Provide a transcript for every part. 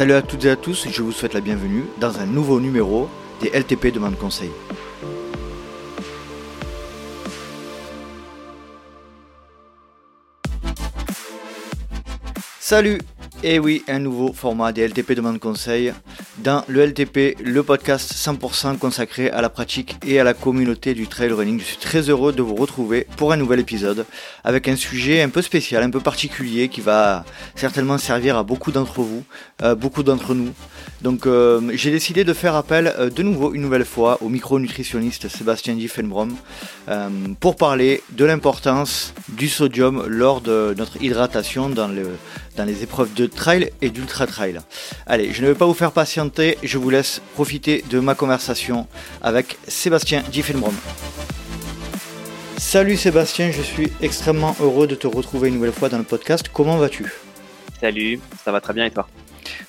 Salut à toutes et à tous, je vous souhaite la bienvenue dans un nouveau numéro des LTP Demande Conseil. Salut Et oui, un nouveau format des LTP Demande Conseil dans le LTP, le podcast 100% consacré à la pratique et à la communauté du trail running. Je suis très heureux de vous retrouver pour un nouvel épisode avec un sujet un peu spécial, un peu particulier qui va certainement servir à beaucoup d'entre vous, euh, beaucoup d'entre nous. Donc euh, j'ai décidé de faire appel euh, de nouveau une nouvelle fois au micronutritionniste Sébastien Diffenbrom pour parler de l'importance du sodium lors de notre hydratation dans, le, dans les épreuves de trail et d'ultra trail. Allez, je ne vais pas vous faire patienter, je vous laisse profiter de ma conversation avec Sébastien Diffenbrom. Salut Sébastien, je suis extrêmement heureux de te retrouver une nouvelle fois dans le podcast. Comment vas-tu? Salut, ça va très bien et toi?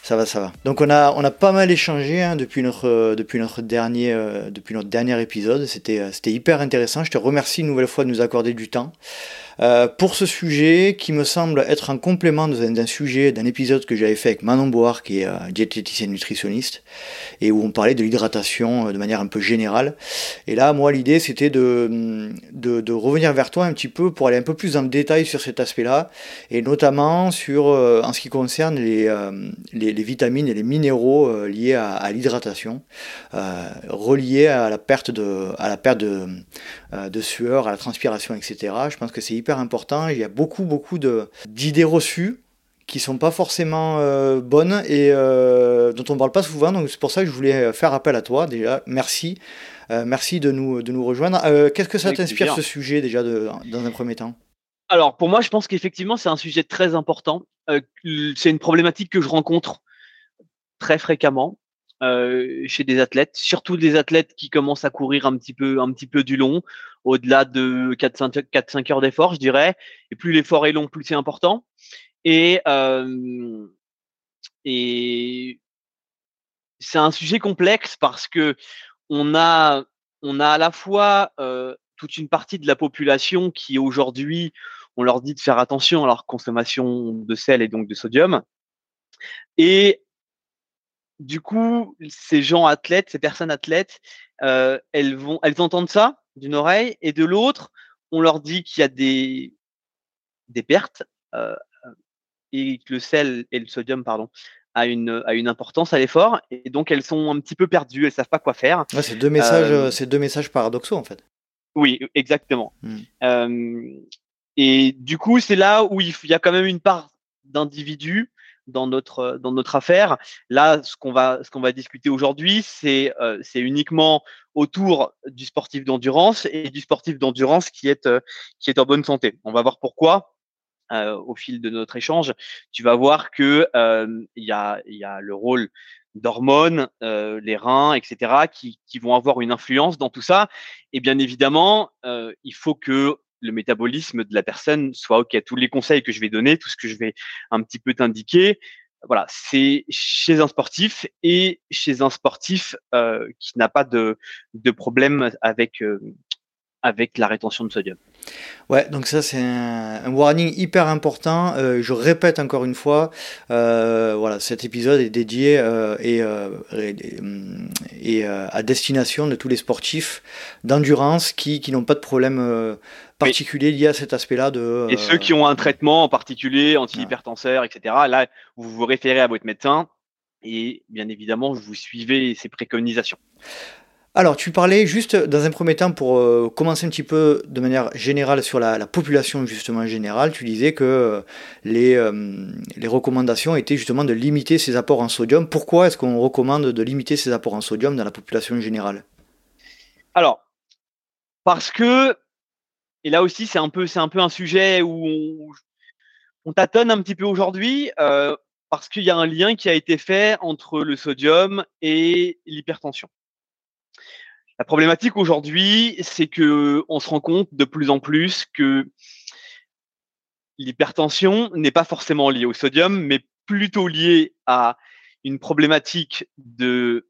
Ça va, ça va. Donc on a, on a pas mal échangé hein, depuis, notre, euh, depuis, notre dernier, euh, depuis notre dernier épisode. C'était, euh, c'était hyper intéressant. Je te remercie une nouvelle fois de nous accorder du temps. Pour ce sujet qui me semble être un complément d'un sujet, d'un épisode que j'avais fait avec Manon Boire, qui est euh, diététicienne nutritionniste, et où on parlait de l'hydratation de manière un peu générale. Et là, moi, l'idée, c'était de, de, revenir vers toi un petit peu pour aller un peu plus en détail sur cet aspect-là, et notamment sur, en ce qui concerne les, les, vitamines et les minéraux liés à, à l'hydratation, reliés à la perte de, à la perte de, de sueur, à la transpiration, etc. Je pense que c'est hyper important. Il y a beaucoup, beaucoup d'idées reçues qui sont pas forcément euh, bonnes et euh, dont on ne parle pas souvent. Donc c'est pour ça que je voulais faire appel à toi. Déjà, merci. Euh, merci de nous, de nous rejoindre. Qu'est-ce que ça t'inspire ce sujet déjà de, dans un premier temps? Alors pour moi, je pense qu'effectivement c'est un sujet très important. C'est une problématique que je rencontre très fréquemment. Euh, chez des athlètes, surtout des athlètes qui commencent à courir un petit peu, un petit peu du long, au-delà de 4-5 heures d'effort, je dirais. Et plus l'effort est long, plus c'est important. Et, euh, et c'est un sujet complexe parce que on a, on a à la fois euh, toute une partie de la population qui aujourd'hui, on leur dit de faire attention à leur consommation de sel et donc de sodium. Et du coup, ces gens athlètes, ces personnes athlètes, euh, elles vont, elles entendent ça d'une oreille et de l'autre, on leur dit qu'il y a des des pertes euh, et que le sel et le sodium, pardon, a une a une importance à l'effort et donc elles sont un petit peu perdues, elles savent pas quoi faire. c'est deux messages, euh, c'est deux messages paradoxaux en fait. Oui, exactement. Mmh. Et du coup, c'est là où il y a quand même une part d'individus dans notre dans notre affaire. Là, ce qu'on va ce qu'on va discuter aujourd'hui, c'est euh, c'est uniquement autour du sportif d'endurance et du sportif d'endurance qui est euh, qui est en bonne santé. On va voir pourquoi. Euh, au fil de notre échange, tu vas voir que il y a y a le rôle d'hormones, les reins, etc., qui, qui vont avoir une influence dans tout ça. Et bien évidemment, il faut que le métabolisme de la personne soit OK. Tous les conseils que je vais donner, tout ce que je vais un petit peu t'indiquer, voilà, c'est chez un sportif et chez un sportif euh, qui n'a pas de, de problème avec, euh, avec la rétention de sodium. Ouais, donc ça c'est un, warning hyper important. Euh, je répète encore une fois, euh, voilà, cet épisode est dédié euh, et, et, à destination de tous les sportifs d'endurance qui, qui n'ont pas de problème particulier lié à cet aspect-là de. et ceux qui ont un traitement en particulier, antihypertenseur, etc. Là, vous vous référez à votre médecin et bien évidemment, vous suivez ses préconisations. Alors, tu parlais juste dans un premier temps pour euh, commencer un petit peu de manière générale sur la, population justement générale, tu disais que euh, les, euh, les, recommandations étaient justement de limiter ses apports en sodium. Pourquoi est-ce qu'on recommande de limiter ses apports en sodium dans la population générale? Alors, parce que, et là aussi c'est un peu, un peu un sujet où on tâtonne un petit peu aujourd'hui, parce qu'il y a un lien qui a été fait entre le sodium et l'hypertension. La problématique aujourd'hui, c'est que on se rend compte de plus en plus que l'hypertension n'est pas forcément liée au sodium, mais plutôt liée à une problématique de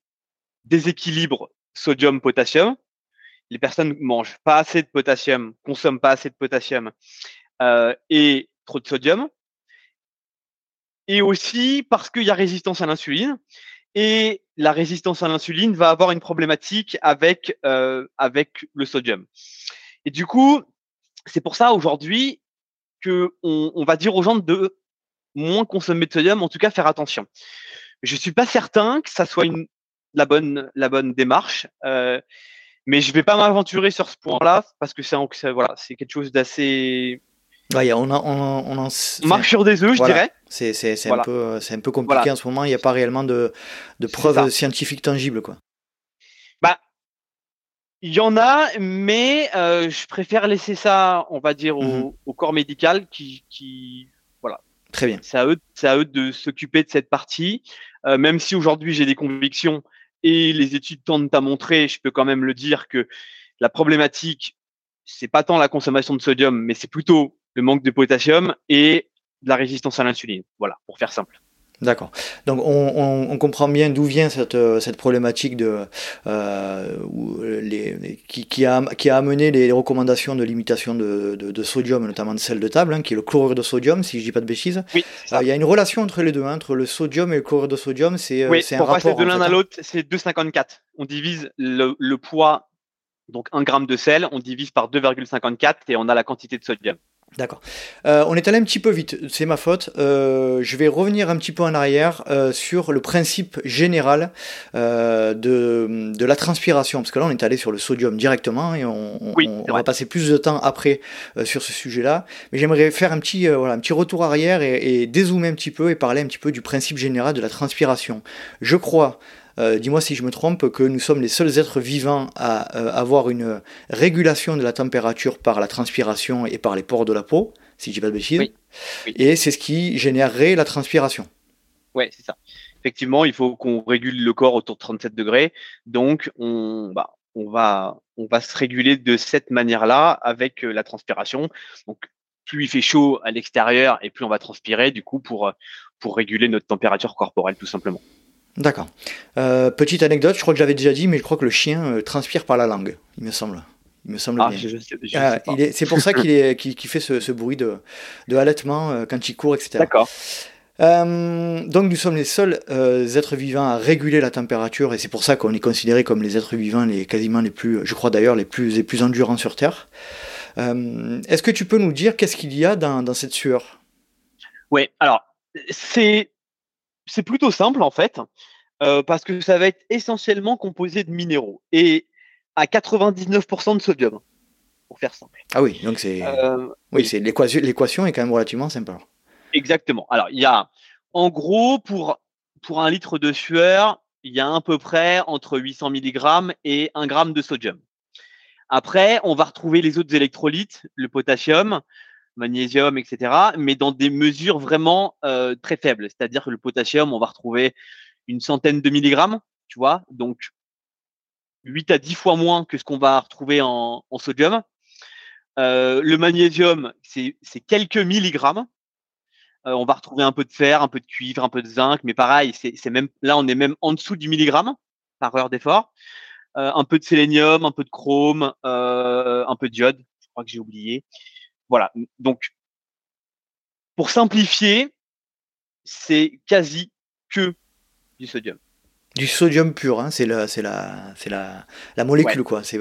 déséquilibre sodium-potassium. Les personnes mangent pas assez de potassium, consomment pas assez de potassium euh, et trop de sodium. et aussi parce qu'il y a résistance à l'insuline. Et la résistance à l'insuline va avoir une problématique avec, euh, avec le sodium. Et du coup, c'est pour ça aujourd'hui que on, on, va dire aux gens de moins consommer de sodium, en tout cas faire attention. Je suis pas certain que ça soit une, la bonne la bonne démarche, euh, mais je vais pas m'aventurer sur ce point-là parce que c'est voilà c'est quelque chose d'assez Ouais, on, a, on, on, marche sur des œufs, je dirais. C'est c'est un peu c'est un peu compliqué en ce moment. Il n'y a pas réellement de, de preuves scientifiques tangibles, quoi. Bah, il y en a, mais euh, je préfère laisser ça, on va dire, au, mhm. au corps médical qui, qui voilà. Très bien. C'est à eux, c'est à eux de s'occuper de cette partie. Euh, même si aujourd'hui j'ai des convictions et les études tendent à montrer, je peux quand même le dire que la problématique, c'est pas tant la consommation de sodium, mais c'est plutôt le manque de potassium et de la résistance à l'insuline. Voilà, pour faire simple. D'accord. Donc on, comprend bien d'où vient cette, cette problématique de, euh, les, qui, a, qui a amené les recommandations de limitation de, de, sodium, notamment de sel de table, hein, qui est le chlorure de sodium, si je dis pas de bêtises. Oui, euh, il y a une relation entre les deux, hein, entre le sodium et le chlorure de sodium. C'est oui, un pour passer de l'un à hein. l'autre, c'est 2,54. On divise le, le poids, donc 1 gramme de sel, on divise par 2,54 et on a la quantité de sodium. D'accord. Euh, on est allé un petit peu vite, c'est ma faute. Euh, je vais revenir un petit peu en arrière euh, sur le principe général de, de, la transpiration, parce que là on est allé sur le sodium directement et on, on, va passer plus de temps après sur ce sujet-là. Mais j'aimerais faire un petit, voilà, un petit retour arrière et, et dézoomer un petit peu et parler un petit peu du principe général de la transpiration. Je crois euh, dis-moi si je me trompe, que nous sommes les seuls êtres vivants à euh, avoir une régulation de la température par la transpiration et par les pores de la peau, si je dis pas de bêtises. Et c'est ce qui générerait la transpiration. Oui, c'est ça. Effectivement, il faut qu'on régule le corps autour de 37 degrés. Donc, on, bah, on, va, on va se réguler de cette manière-là avec euh, la transpiration. Donc, plus il fait chaud à l'extérieur et plus on va transpirer, du coup, pour, pour réguler notre température corporelle, tout simplement. D'accord. Euh, petite anecdote, je crois que j'avais déjà dit, mais je crois que le chien euh, transpire par la langue, il me semble. Il me semble ah, bien. Je, je, ah, c'est pour ça qu'il est, fait ce, bruit de, de halètement euh, quand il court, etc. D'accord. donc nous sommes les seuls êtres vivants à réguler la température et c'est pour ça qu'on est considéré comme les êtres vivants les quasiment les plus, je crois d'ailleurs les plus les plus endurants sur Terre. Est-ce que tu peux nous dire qu'est-ce qu'il y a dans, dans cette sueur? Oui, alors c'est c'est plutôt simple en fait, euh, parce que ça va être essentiellement composé de minéraux et à 99% de sodium, pour faire simple. Ah oui, donc c'est euh, oui, c'est l'équation est quand même relativement simple. Exactement. Alors il y a en gros pour pour un litre de sueur, il y a à peu près entre 800 mg et 1 g de sodium. Après, on va retrouver les autres électrolytes, le potassium, magnésium, etc., mais dans des mesures vraiment euh, très faibles. C'est-à-dire que le potassium, on va retrouver une centaine de milligrammes, tu vois, donc 8 à 10 fois moins que ce qu'on va retrouver en, sodium. Euh, le magnésium, c'est quelques milligrammes. Euh, on va retrouver un peu de fer, un peu de cuivre, un peu de zinc, mais pareil, c'est même là, on est même en dessous du milligramme par heure d'effort. un peu de sélénium, un peu de chrome, un peu de diode, je crois que j'ai oublié. Voilà. Donc, pour simplifier, c'est quasi que du sodium. Du sodium pur, hein, c'est la, c'est la, c'est la, la molécule quoi. C'est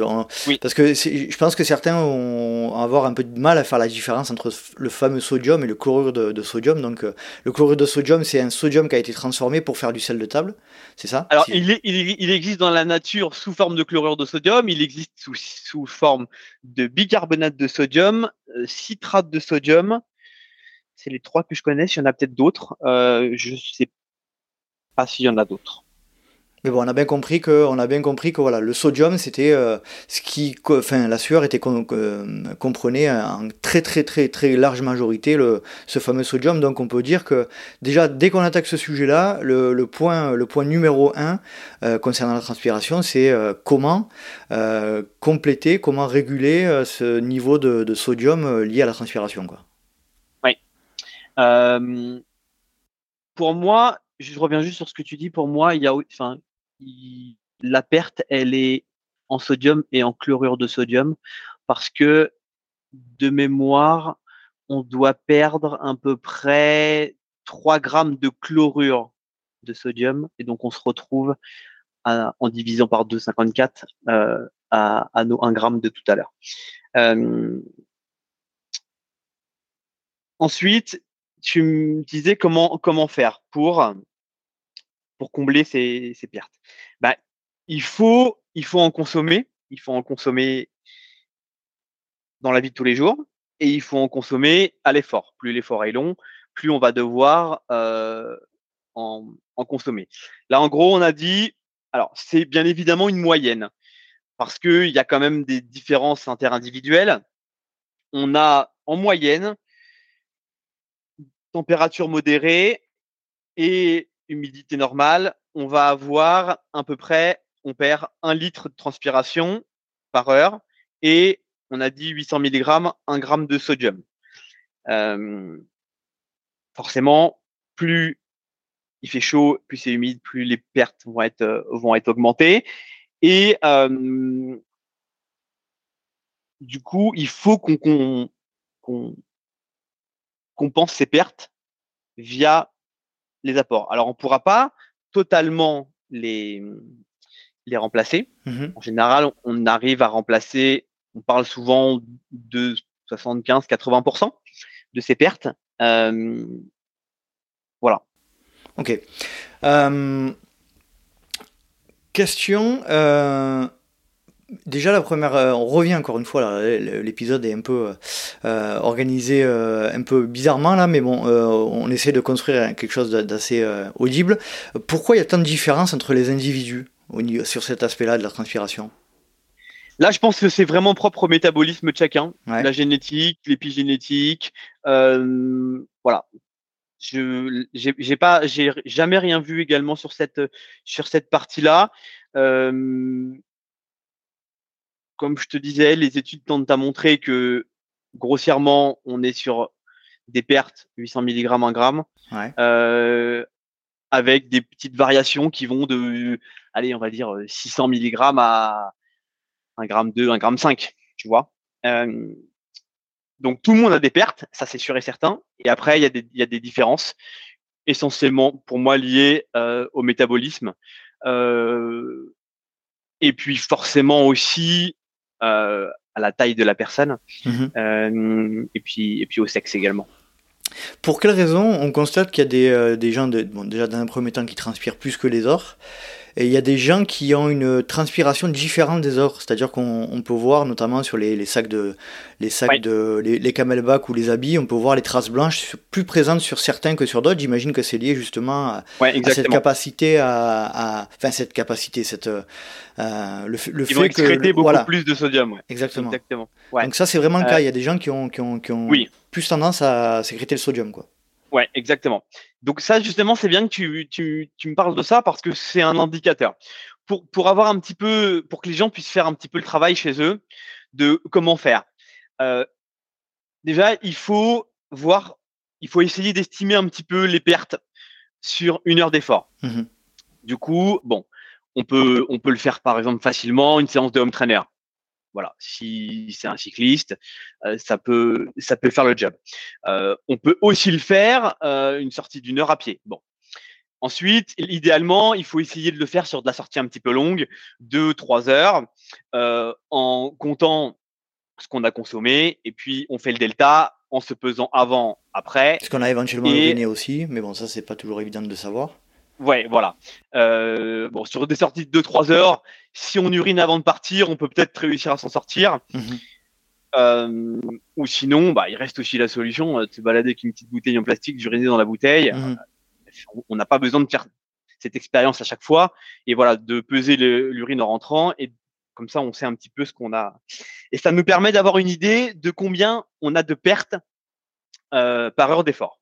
parce que je pense que certains vont avoir un peu de mal à faire la différence entre le fameux sodium et le chlorure de, sodium. Donc euh, le chlorure de sodium, c'est un sodium qui a été transformé pour faire du sel de table, c'est ça? Alors il, il, existe dans la nature sous forme de chlorure de sodium, il existe sous, sous forme de bicarbonate de sodium, euh, citrate de sodium. C'est les trois que je connais. Il y en a peut-être d'autres. Euh, je sais pas s'il y en a d'autres. Mais bon, on a bien compris que, on a bien compris que voilà, le sodium, c'était euh, ce qui, enfin, la sueur était euh, comprenait en très très très très large majorité le, ce fameux sodium. Donc, on peut dire que déjà, dès qu'on attaque ce sujet-là, le, le, point, le point numéro un euh, concernant la transpiration, c'est comment compléter, comment réguler ce niveau de, sodium lié à la transpiration, quoi. Oui. pour moi, je reviens juste sur ce que tu dis. Pour moi, il y a, enfin, la perte, elle est en sodium et en chlorure de sodium parce que de mémoire, on doit perdre à peu près 3 grammes de chlorure de sodium. Et donc, on se retrouve en divisant par 2,54 euh, à, à, nos 1 gramme de tout à l'heure. Euh, ensuite, tu me disais comment, comment faire pour, pour combler ces, pertes. Bah, il, faut, il faut en consommer. Il faut en consommer dans la vie de tous les jours et il faut en consommer à l'effort. Plus l'effort est long, plus on va devoir euh, en, en, consommer. Là, en gros, on a dit, alors c'est bien évidemment une moyenne parce qu'il y a quand même des différences interindividuelles. On a en moyenne température modérée et humidité normale, on va avoir à peu près, on perd un litre de transpiration par heure et on a dit 800 mg, 1 gramme de sodium. Forcément, plus il fait chaud, plus c'est humide, plus les pertes vont être, euh, augmentées. Et du coup, il faut qu'on compense ces pertes via les apports. Alors, on ne pourra pas totalement les, les remplacer. Mmh en général, on arrive à remplacer on parle souvent de 75-80% de ces pertes. Euh, voilà. Ok. Euh, question. Euh, déjà la première, on revient encore une fois l'épisode est un peu organisé un peu bizarrement là, mais bon, on essaie de construire quelque chose d'assez audible. Pourquoi il y a tant de différences entre les individus sur cet aspect-là de la transpiration? Là, je pense que c'est vraiment propre au métabolisme de chacun, la génétique, l'épigénétique, euh, voilà. Je j'ai pas, j'ai jamais rien vu également sur cette sur cette partie-là. Euh, comme je te disais, les études tentent à montrer que grossièrement, on est sur des pertes 800 mg 1 gramme, euh, avec des petites variations qui vont de, allez, on va dire 600 mg à un gramme 2, un gramme 5, tu vois. Euh, donc tout le monde a des pertes, ça c'est sûr et certain. Et après, il y, a des, y a des différences, essentiellement pour moi liées euh, au métabolisme. Euh, et puis forcément aussi à la taille de la personne. Mmh et, puis, et puis au sexe également. Pour quelle raison on constate qu'il y a des, des gens, de, bon, déjà dans un premier temps, qui transpirent plus que les autres et il y a des gens qui ont une transpiration différente des autres. C'est-à-dire qu'on peut voir, notamment sur les, sacs de, les sacs de, les, les camelbacks ou les habits, on peut voir les traces blanches plus présentes sur certains que sur d'autres. J'imagine que c'est lié justement à, cette capacité à, enfin cette capacité, cette, euh, le, le Ils fait vont excréter beaucoup plus de sodium. Exactement. Exactement. Donc ça, c'est vraiment le cas. Euh, il y a des gens qui ont, qui ont, qui ont plus tendance à sécréter le sodium, quoi. Ouais, exactement. Donc ça, justement, c'est bien que tu, tu, tu me parles de ça parce que c'est un indicateur. Pour, pour avoir un petit peu, pour que les gens puissent faire un petit peu le travail chez eux de comment faire. Euh, déjà, il faut voir, il faut essayer d'estimer un petit peu les pertes sur une heure d'effort. Mmh du coup, bon, on peut, on peut le faire par exemple facilement, une séance de home trainer. Voilà, si c'est un cycliste, euh, ça peut ça peut faire le job. Euh, on peut aussi le faire euh, une sortie d'une heure à pied. Bon. Ensuite, idéalement, il faut essayer de le faire sur de la sortie un petit peu longue, deux trois heures, en comptant ce qu'on a consommé, et puis on fait le delta en se pesant avant, après. Ce qu'on a éventuellement et... aussi, mais bon, ça c'est pas toujours évident de savoir. Ouais, voilà. Euh, bon, sur des sorties de 2-3 heures, si on urine avant de partir, on peut peut-être réussir à s'en sortir. Mhm. Euh, ou sinon, bah, il reste aussi la solution de se balader avec une petite bouteille en plastique, d'uriner dans la bouteille. Mhm. On n'a pas besoin de faire cette expérience à chaque fois. Et voilà, de peser l'urine en rentrant. Et comme ça, on sait un petit peu ce qu'on a. Et ça nous permet d'avoir une idée de combien on a de pertes euh, par heure d'effort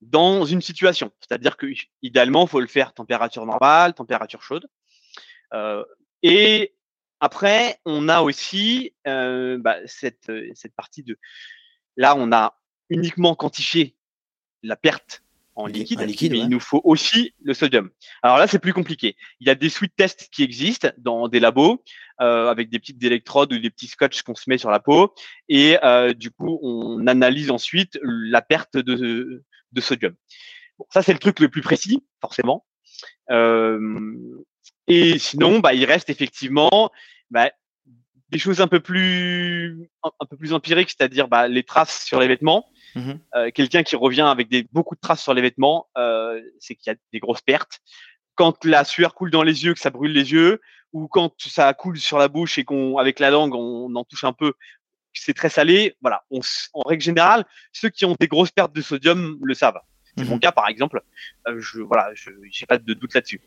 dans une situation. C'est-à-dire que idéalement, il faut le faire température normale, température chaude. Euh, et après, on a aussi euh, bah, cette, cette partie de là, on a uniquement quantifié la perte en liquide, liquide mais il nous faut aussi le sodium. Alors là, c'est plus compliqué. Il y a des suites tests qui existent dans des labos euh, avec des petites électrodes ou des petits scotch qu'on se met sur la peau et euh, du coup, on analyse ensuite la perte de, de sodium. Bon, ça c'est le truc le plus précis, forcément. Euh, et sinon, bah, il reste effectivement bah, des choses un peu plus un, peu plus empiriques, c'est-à-dire bah, les traces sur les vêtements. Mmh euh, quelqu'un qui revient avec des beaucoup de traces sur les vêtements, euh, c'est qu'il y a des grosses pertes. Quand la sueur coule dans les yeux, que ça brûle les yeux, ou quand ça coule sur la bouche et qu'on avec la langue on en touche un peu, c'est très salé. Voilà, en règle générale, ceux qui ont des grosses pertes de sodium le savent. C'est mon mmh cas par exemple. Euh, je voilà, j'ai pas de doute là-dessus.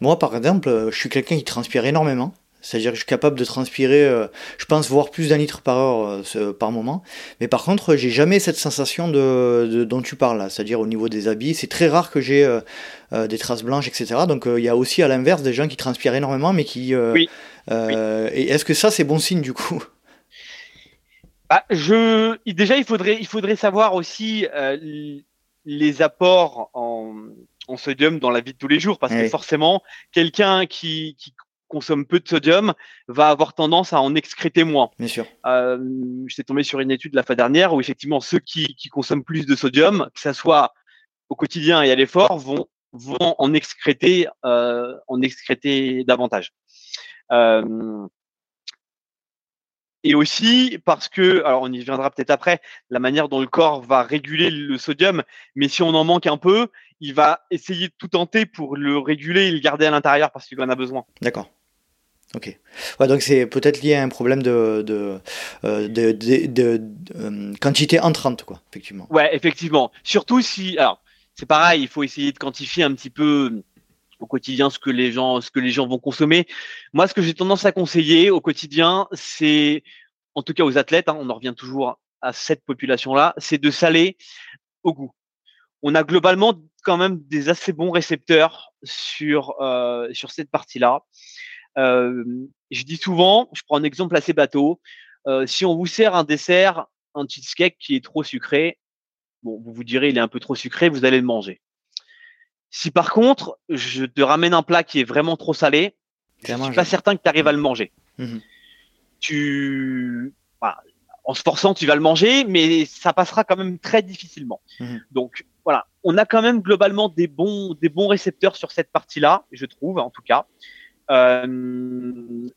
Moi par exemple, je suis quelqu'un qui transpire énormément. C'est-à-dire que je suis capable de transpirer, euh, je pense, voir plus d'un litre par heure euh, par moment. Mais par contre, j'ai jamais cette sensation de, dont tu parles. C'est-à-dire au niveau des habits, c'est très rare que j'ai euh, des traces blanches, etc. Donc il y a aussi à l'inverse des gens qui transpirent énormément, mais qui. oui. Et est-ce que ça, c'est bon signe du coup? Bah, je... Déjà, il faudrait, il faudrait savoir aussi les apports en, en, sodium dans la vie de tous les jours, parce que forcément, quelqu'un qui, qui consomme peu de sodium va avoir tendance à en excréter moins. Bien sûr. Euh, J'étais tombé sur une étude la fois dernière où effectivement ceux qui, qui consomment plus de sodium, que ça soit au quotidien et à l'effort, vont, vont en excréter, euh, en excréter davantage. Euh, et aussi parce que, alors on y viendra peut-être après, la manière dont le corps va réguler le sodium, mais si on en manque un peu, il va essayer de tout tenter pour le réguler et le garder à l'intérieur parce qu'il en a besoin. D'accord. Ok. Ouais, donc c'est peut-être lié à un problème de, de, euh, de, de, euh, quantité entrante, quoi, effectivement. Ouais, effectivement. Surtout si, alors, c'est pareil, il faut essayer de quantifier un petit peu au quotidien ce que les gens, ce que les gens vont consommer. Moi, ce que j'ai tendance à conseiller au quotidien, c'est, en tout cas aux athlètes, hein, on en revient toujours à cette population-là, c'est de saler au goût. On a globalement quand même des assez bons récepteurs sur euh, sur cette partie-là. Euh, je dis souvent, je prends un exemple assez bateau, euh, si on vous sert un dessert, un cheesecake qui est trop sucré, bon, vous vous direz il est un peu trop sucré, vous allez le manger. Si par contre, je te ramène un plat qui est vraiment trop salé, je suis pas certain que tu arrives à le manger. Mmh. Tu, en se forçant, tu vas le manger, mais ça passera quand même très difficilement. Mmh. Donc voilà, on a quand même globalement des bons, des bons récepteurs sur cette partie-là, je trouve en tout cas. Euh,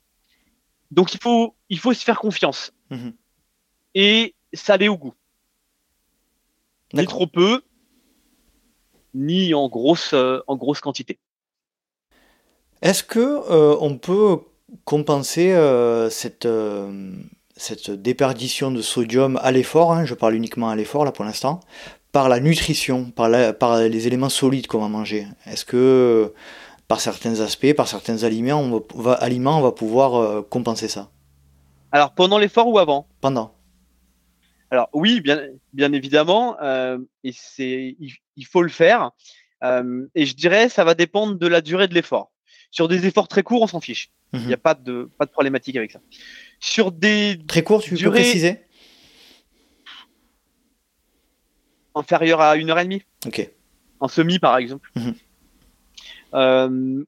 donc il faut, il faut se faire confiance. Et saler au goût. Ni trop peu, ni en grosse, euh, en grosse quantité. Est-ce que euh, on peut compenser cette, cette déperdition de sodium à l'effort, hein, je parle uniquement à l'effort là pour l'instant, par la nutrition, par, par les éléments solides qu'on va manger? Est-ce que par certains aspects, par certains aliments, on va, aliments, on va pouvoir euh, compenser ça? Alors pendant l'effort ou avant? Pendant. Alors oui, bien, bien évidemment, euh, et c'est, il, faut le faire. Euh, et je dirais, ça va dépendre de la durée de l'effort. Sur des efforts très courts, on s'en fiche. Il n'y a mhm. pas de, pas de problématique avec ça. Sur des très courts, tu peux préciser? Inférieur à une heure et demie. Ok. En semi, par exemple. Mhm. Euh,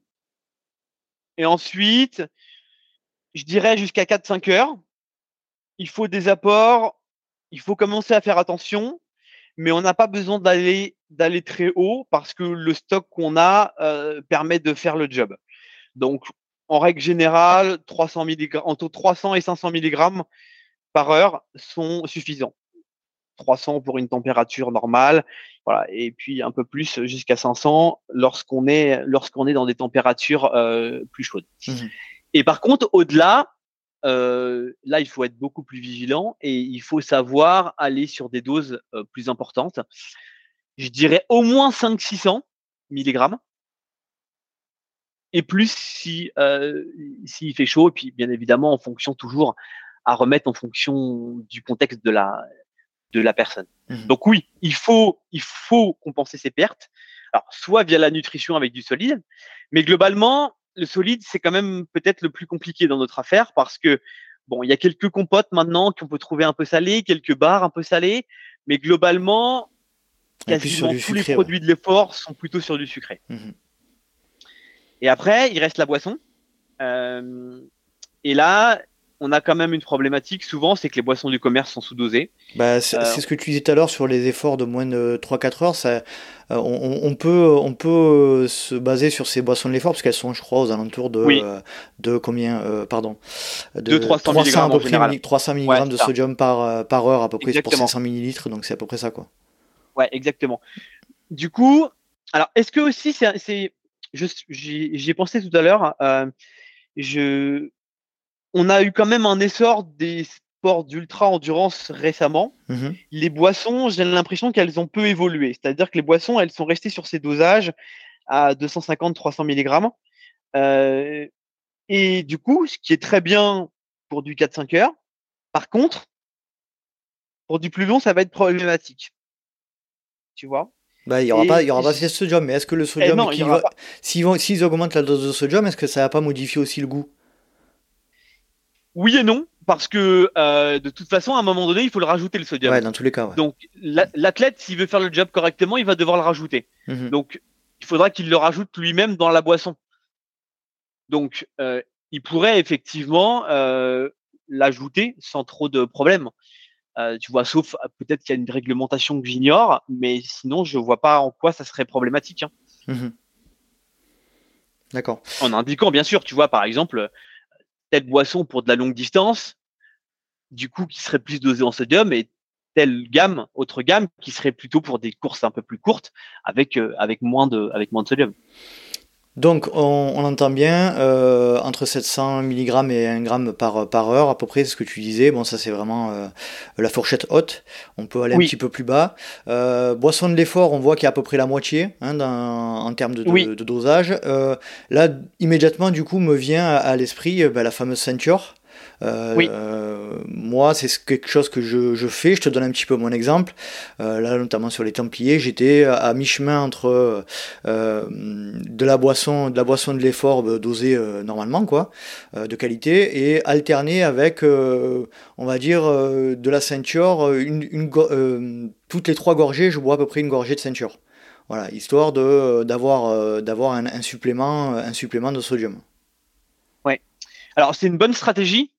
et ensuite, je dirais jusqu'à 4-5 heures. Il faut des apports, il faut commencer à faire attention, mais on n'a pas besoin d'aller d'aller très haut parce que le stock qu'on a euh, permet de faire le job. Donc, en règle générale, 300 mg, entre 300 et 500 mg par heure sont suffisants. 300 pour une température normale, voilà, et puis un peu plus jusqu'à 500 lorsqu'on est lorsqu'on est dans des températures euh, plus chaudes. Mmh et par contre, au-delà, euh, là, il faut être beaucoup plus vigilant et il faut savoir aller sur des doses euh, plus importantes. Je dirais au moins 500-600 mg et plus si s'il fait chaud, et puis bien évidemment en fonction toujours à remettre en fonction du contexte de la de la personne. Mmh. Donc oui, il faut, il faut compenser ces pertes. Alors, soit via la nutrition avec du solide, mais globalement, le solide, c'est quand même peut-être le plus compliqué dans notre affaire parce que, bon, il y a quelques compotes maintenant qu'on peut trouver un peu salées, quelques bars un peu salés, mais globalement, quasiment tous les produits de l'effort sont plutôt sur du sucré. Mmh. Et après, il reste la boisson. Euh, et là, on a quand même une problématique souvent, c'est que les boissons du commerce sont sous-dosées. Bah, c'est Euh, ce que tu disais tout à l'heure sur les efforts de moins de 3-4 heures. Ça, euh, on, on peut, on peut se baser sur ces boissons de l'effort parce qu'elles sont, je crois, aux alentours de, Oui. de combien, euh, pardon, De 300 milligrammes à peu en près, général. milli- 300 mg Ouais, de c'est ça. sodium par, par heure à peu près c'est pour Exactement. 500 millilitres, donc c'est à peu près ça quoi. Ouais, exactement. Du coup, alors est-ce que aussi c'est, j'y, ai pensé tout à l'heure. euh, je, on a eu quand même un essor des sports d'ultra endurance récemment. Mhm. Les boissons, j'ai l'impression qu'elles ont peu évolué. C'est-à-dire que les boissons, elles sont restées sur ces dosages à 250-300 mg. Euh, et du coup, ce qui est très bien pour du 4-5 heures. Par contre, pour du plus long, ça va être problématique. Tu vois Bah, il y aura Et- pas, il y aura pas de sodium, mais est-ce que le sodium, non, il qui aura va- pas. s'ils vont- s'ils augmentent la dose de sodium, est-ce que ça va pas modifier aussi le goût? Oui et non, parce que euh, de toute façon, à un moment donné, il faut le rajouter le sodium. Ouais, dans tous les cas, ouais. Donc la- l'athlète, s'il veut faire le job correctement, il va devoir le rajouter. Mhm. Donc il faudra qu'il le rajoute lui-même dans la boisson. Donc euh, il pourrait effectivement euh, l'ajouter sans trop de problèmes. Euh, tu vois, sauf euh, peut-être qu'il y a une réglementation que j'ignore, mais sinon je vois pas en quoi ça serait problématique. hein. Mhm. D'accord. En indiquant bien sûr, tu vois, par exemple, telle boisson pour de la longue distance, du coup qui serait plus dosée en sodium et telle gamme, autre gamme qui serait plutôt pour des courses un peu plus courtes avec euh, avec moins de avec moins de sodium. Donc, on, on entend bien euh, entre 700 mg et 1 g par, par heure, à peu près, c'est ce que tu disais. Bon, ça, c'est vraiment euh, la fourchette haute. On peut aller Oui. un petit peu plus bas. Euh, boisson de l'effort, on voit qu'il y a à peu près la moitié hein, dans- en termes de, de- Oui. de dosage. Euh, là, immédiatement, du coup, me vient à, à l'esprit ben, la fameuse ceinture. Euh, Oui. euh, moi, c'est ce- quelque chose que je, je fais. Je te donne un petit peu mon exemple. Euh, là, notamment sur les Templiers, j'étais à, à mi-chemin entre euh, de la boisson, de la boisson de l'effort dosée euh, normalement, quoi, euh, de qualité, et alterné avec, euh, on va dire, euh, de la ceinture. Une, une euh, toutes les trois gorgées, je bois à peu près une gorgée de ceinture. Voilà, histoire de d'avoir euh, d'avoir un, un supplément, un supplément de sodium. Alors c'est une bonne stratégie,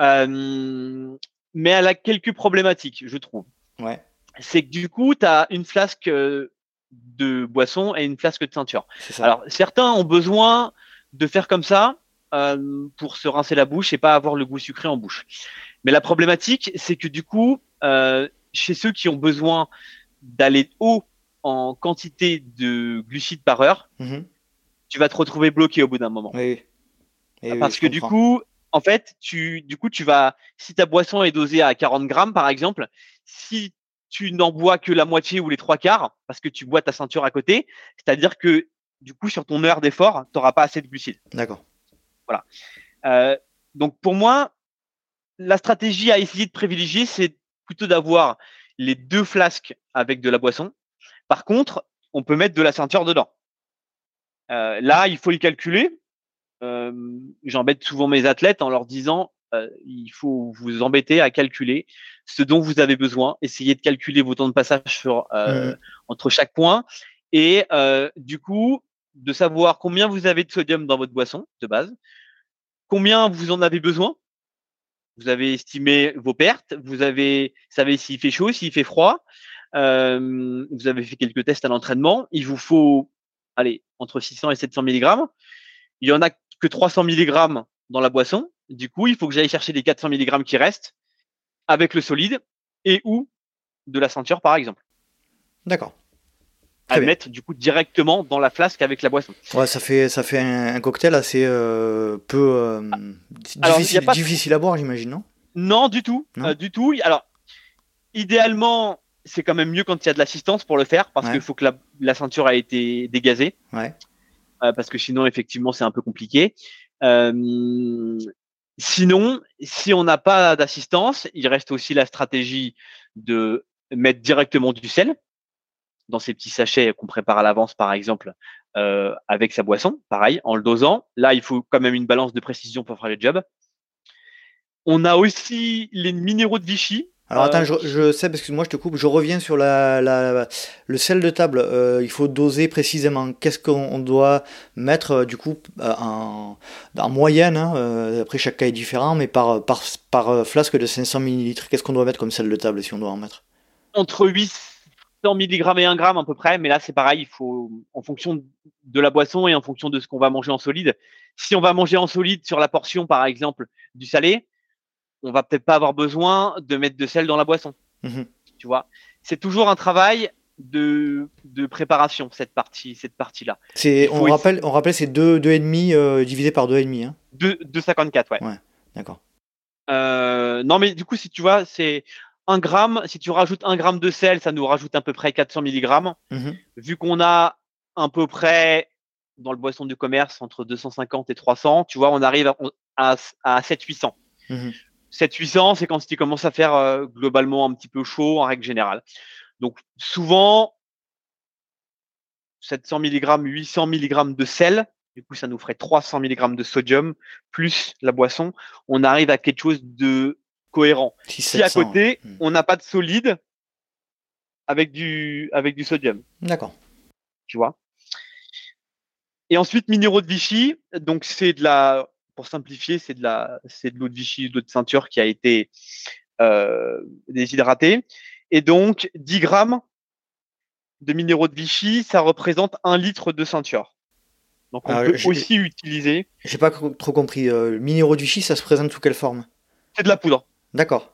euh, mais elle a quelques problématiques, je trouve. Ouais, C'est que du coup, tu as une flasque euh, de boisson et une flasque de ceinture. Alors certains ont besoin de faire comme ça euh, pour se rincer la bouche et pas avoir le goût sucré en bouche. Mais la problématique, c'est que du coup, euh, chez ceux qui ont besoin d'aller haut en quantité de glucides par heure, Mhm. tu vas te retrouver bloqué au bout d'un moment. Oui, Parce que du coup, en fait, tu, du coup, tu vas, si ta boisson est dosée à 40 grammes, par exemple, si tu n'en bois que la moitié ou les trois quarts, parce que tu bois ta ceinture à côté, c'est-à-dire que, du coup, sur ton heure d'effort, tu n'auras pas assez de glucides. D'accord. Euh, donc, pour moi, la stratégie à essayer de privilégier, c'est plutôt d'avoir les deux flasques avec de la boisson. Par contre, on peut mettre de la ceinture dedans. Euh, là, il faut le calculer. Euh, J'embête souvent mes athlètes en leur disant euh, il faut vous embêter à calculer ce dont vous avez besoin. Essayez de calculer vos temps de passage sur, euh, Mhm. entre chaque point et du coup de savoir combien vous avez de sodium dans votre boisson de base, combien vous en avez besoin. Vous avez estimé vos pertes, vous avez savez s'il fait chaud, s'il fait froid. Vous avez fait quelques tests à l'entraînement. Il vous faut allez entre 600 et 700 mg. Il y en a que 300 mg dans la boisson. Du coup, il faut que j'aille chercher les 400 mg qui restent avec le solide et ou de la ceinture par exemple. D'accord. À bien. mettre du coup directement dans la flasque avec la boisson. Ouais, ça fait, ça fait un, un cocktail assez euh, peu euh, Alors, difficile, pas- à boire, j'imagine, non? Non, du tout, Non? Euh, du tout. Alors, idéalement, c'est quand même mieux quand il y a de l'assistance pour le faire parce Ouais. qu'il faut que la, la ceinture a été dégazée. Ouais. Euh, parce que sinon, effectivement, c'est un peu compliqué. Euh, sinon, si on n'a pas d'assistance, il reste aussi la stratégie de mettre directement du sel dans ces petits sachets qu'on prépare à l'avance, par exemple, euh, avec sa boisson, pareil, en le dosant. Là, il faut quand même une balance de précision pour faire le job. On a aussi les minéraux de Vichy Alors attends, je, je sais, parce que moi je te coupe, je reviens sur la, la le sel de table. Euh, il faut doser précisément. Qu'est-ce qu'on doit mettre euh, du coup en, en moyenne hein, Après chaque cas est différent, mais par, par, par flasque de 500 ml, qu'est-ce qu'on doit mettre comme sel de table si on doit en mettre? Entre 800 mg et 1 g à peu près, mais là c'est pareil, il faut en fonction de la boisson et en fonction de ce qu'on va manger en solide. Si on va manger en solide sur la portion par exemple du salé, on va peut-être pas avoir besoin de mettre de sel dans la boisson. Mhm. Tu vois, c'est toujours un travail de, de préparation cette partie cette partie là. C'est on rappelle on rappelle c'est 2 2 et demi euh, divisé par 2 et demi hein. 2,54 ouais. Ouais, d'accord. Euh, non mais du coup si tu vois c'est un gramme, si tu rajoutes un gramme de sel, ça nous rajoute à peu près 400 mg. Mhm. Vu qu'on a à peu près dans le boisson du commerce entre 250 et 300, tu vois, on arrive à, à, 700-800. 700-800, c'est quand tu commences à faire euh, globalement un petit peu chaud en règle générale. Donc souvent, 700 mg, 800 mg de sel, du coup ça nous ferait 300 mg de sodium plus la boisson. On arrive à quelque chose de cohérent. si à côté, on n'a pas de solide avec du, avec du sodium. D'accord. Tu vois? Et ensuite, minéraux de Vichy, donc c'est de la, pour simplifier, c'est de la, c'est de l'eau de Vichy, de l'eau de ceinture qui a été euh, déshydratée. Et donc, 10 grammes de minéraux de Vichy, ça représente un litre de ceinture. Donc, on peut aussi utiliser. J'ai pas trop compris. Euh, minéraux de Vichy, ça se présente sous quelle forme? C'est de la poudre. D'accord.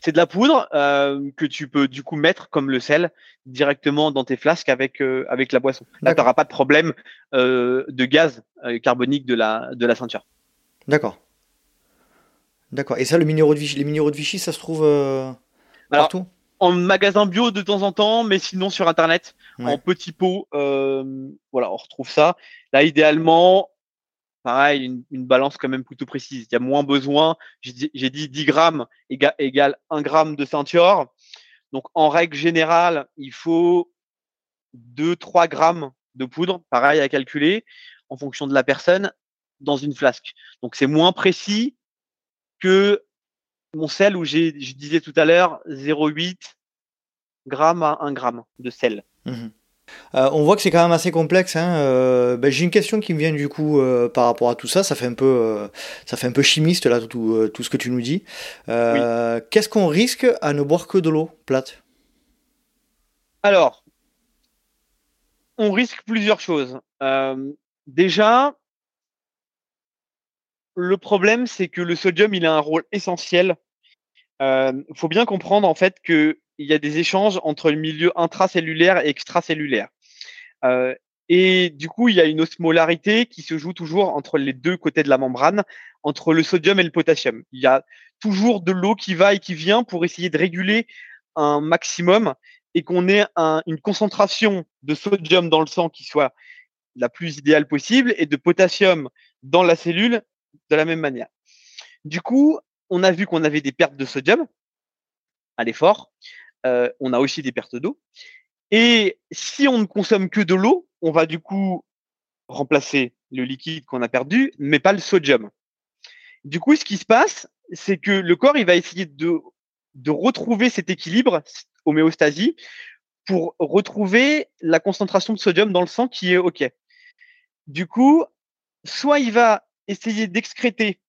C'est de la poudre euh, que tu peux du coup mettre comme le sel directement dans tes flasques avec euh, avec la boisson. Là, tu n'auras pas de problème euh, de gaz carbonique de la de la ceinture. D'accord. D'accord. Et ça, le minéraux de Vichy, les minéraux de Vichy, ça se trouve partout? En magasin bio de temps en temps, mais sinon sur internet, en petits pots, voilà, on retrouve ça. Là, idéalement, pareil, une, balance quand même plutôt précise. Il y a moins besoin. J'ai dit 10 grammes égale, 1 gramme de ceinture. Donc, en règle générale, il faut 2-3 grammes de poudre, pareil à calculer, en fonction de la personne, dans une flasque. Donc, c'est moins précis que mon sel où je disais tout à l'heure 0,8 grammes à 1 gramme de sel. Mmh euh, on voit que c'est quand même assez complexe. Hein. Euh, ben, j'ai une question qui me vient du coup euh, par rapport à tout ça. Ça fait un peu, ça fait un peu chimiste là tout, tout, ce que tu nous dis. Qu'est-ce qu'on risque à ne boire que de l'eau plate? Alors, on risque plusieurs choses. déjà, le problème c'est que le sodium il a un rôle essentiel. Il faut bien comprendre en fait que il y a des échanges entre le milieu intracellulaire et extracellulaire. Euh, et du coup, il y a une osmolarité qui se joue toujours entre les deux côtés de la membrane, entre le sodium et le potassium. Il y a toujours de l'eau qui va et qui vient pour essayer de réguler un maximum et qu'on ait une concentration de sodium dans le sang qui soit la plus idéale possible et de potassium dans la cellule de la même manière. Du coup, on a vu qu'on avait des pertes de sodium à l'effort. Euh, on a aussi des pertes d'eau. Et si on ne consomme que de l'eau, on va du coup remplacer le liquide qu'on a perdu, mais pas le sodium. Du coup, ce qui se passe, c'est que le corps, il va essayer de, de retrouver cet équilibre, homéostasie, pour retrouver la concentration de sodium dans le sang qui est OK. Du coup, soit il va essayer d'excréter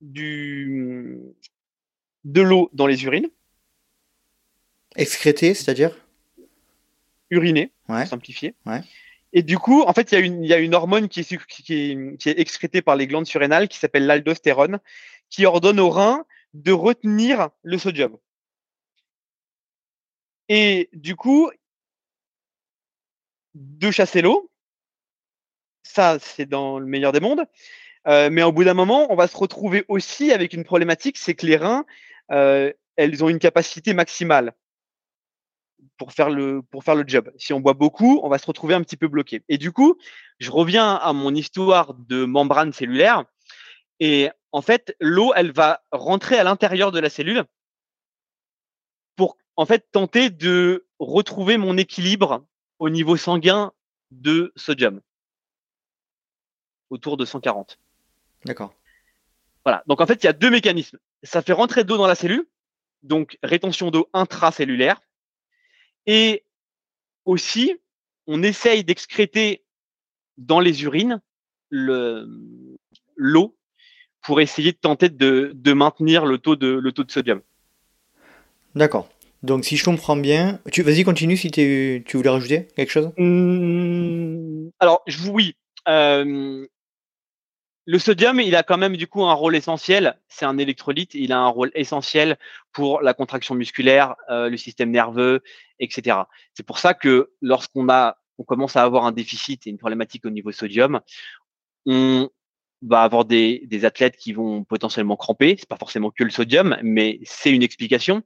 du, de l'eau dans les urines, Excrété, c'est-à-dire Uriné, ouais. simplifié. Et du coup, en fait, il y, y, a une hormone qui est, qui, est, qui est excrétée par les glandes surrénales qui s'appelle l'aldostérone, qui ordonne au rein de retenir le sodium. Et du coup, de chasser l'eau, ça, c'est dans le meilleur des mondes. Euh, mais au bout d'un moment, on va se retrouver aussi avec une problématique, c'est que les reins, euh, elles ont une capacité maximale pour faire le pour faire le job. Si on boit beaucoup, on va se retrouver un petit peu bloqué. Et du coup, je reviens à mon histoire de membrane cellulaire. Et en fait, l'eau, elle va rentrer à l'intérieur de la cellule pour en fait tenter de retrouver mon équilibre au niveau sanguin de sodium autour de 140. D'accord. Voilà. Donc en fait, il y a deux mécanismes. Ça fait rentrer de l'eau dans la cellule donc rétention d'eau intracellulaire. Et aussi, on essaye d'excréter dans les urines l'eau pour essayer de tenter de, maintenir le taux de, le taux de sodium. D'accord. Donc si je comprends bien, tu vas-y continue si tu voulais rajouter quelque chose? Mmh, alors je, oui, euh, le sodium, il a quand même du coup un rôle essentiel. C'est un électrolyte. Il a un rôle essentiel pour la contraction musculaire, euh, le système nerveux, etc. C'est pour ça que lorsqu'on a, on commence à avoir un déficit et une problématique au niveau sodium, on va avoir des, athlètes qui vont potentiellement cramper. C'est pas forcément que le sodium, mais c'est une explication.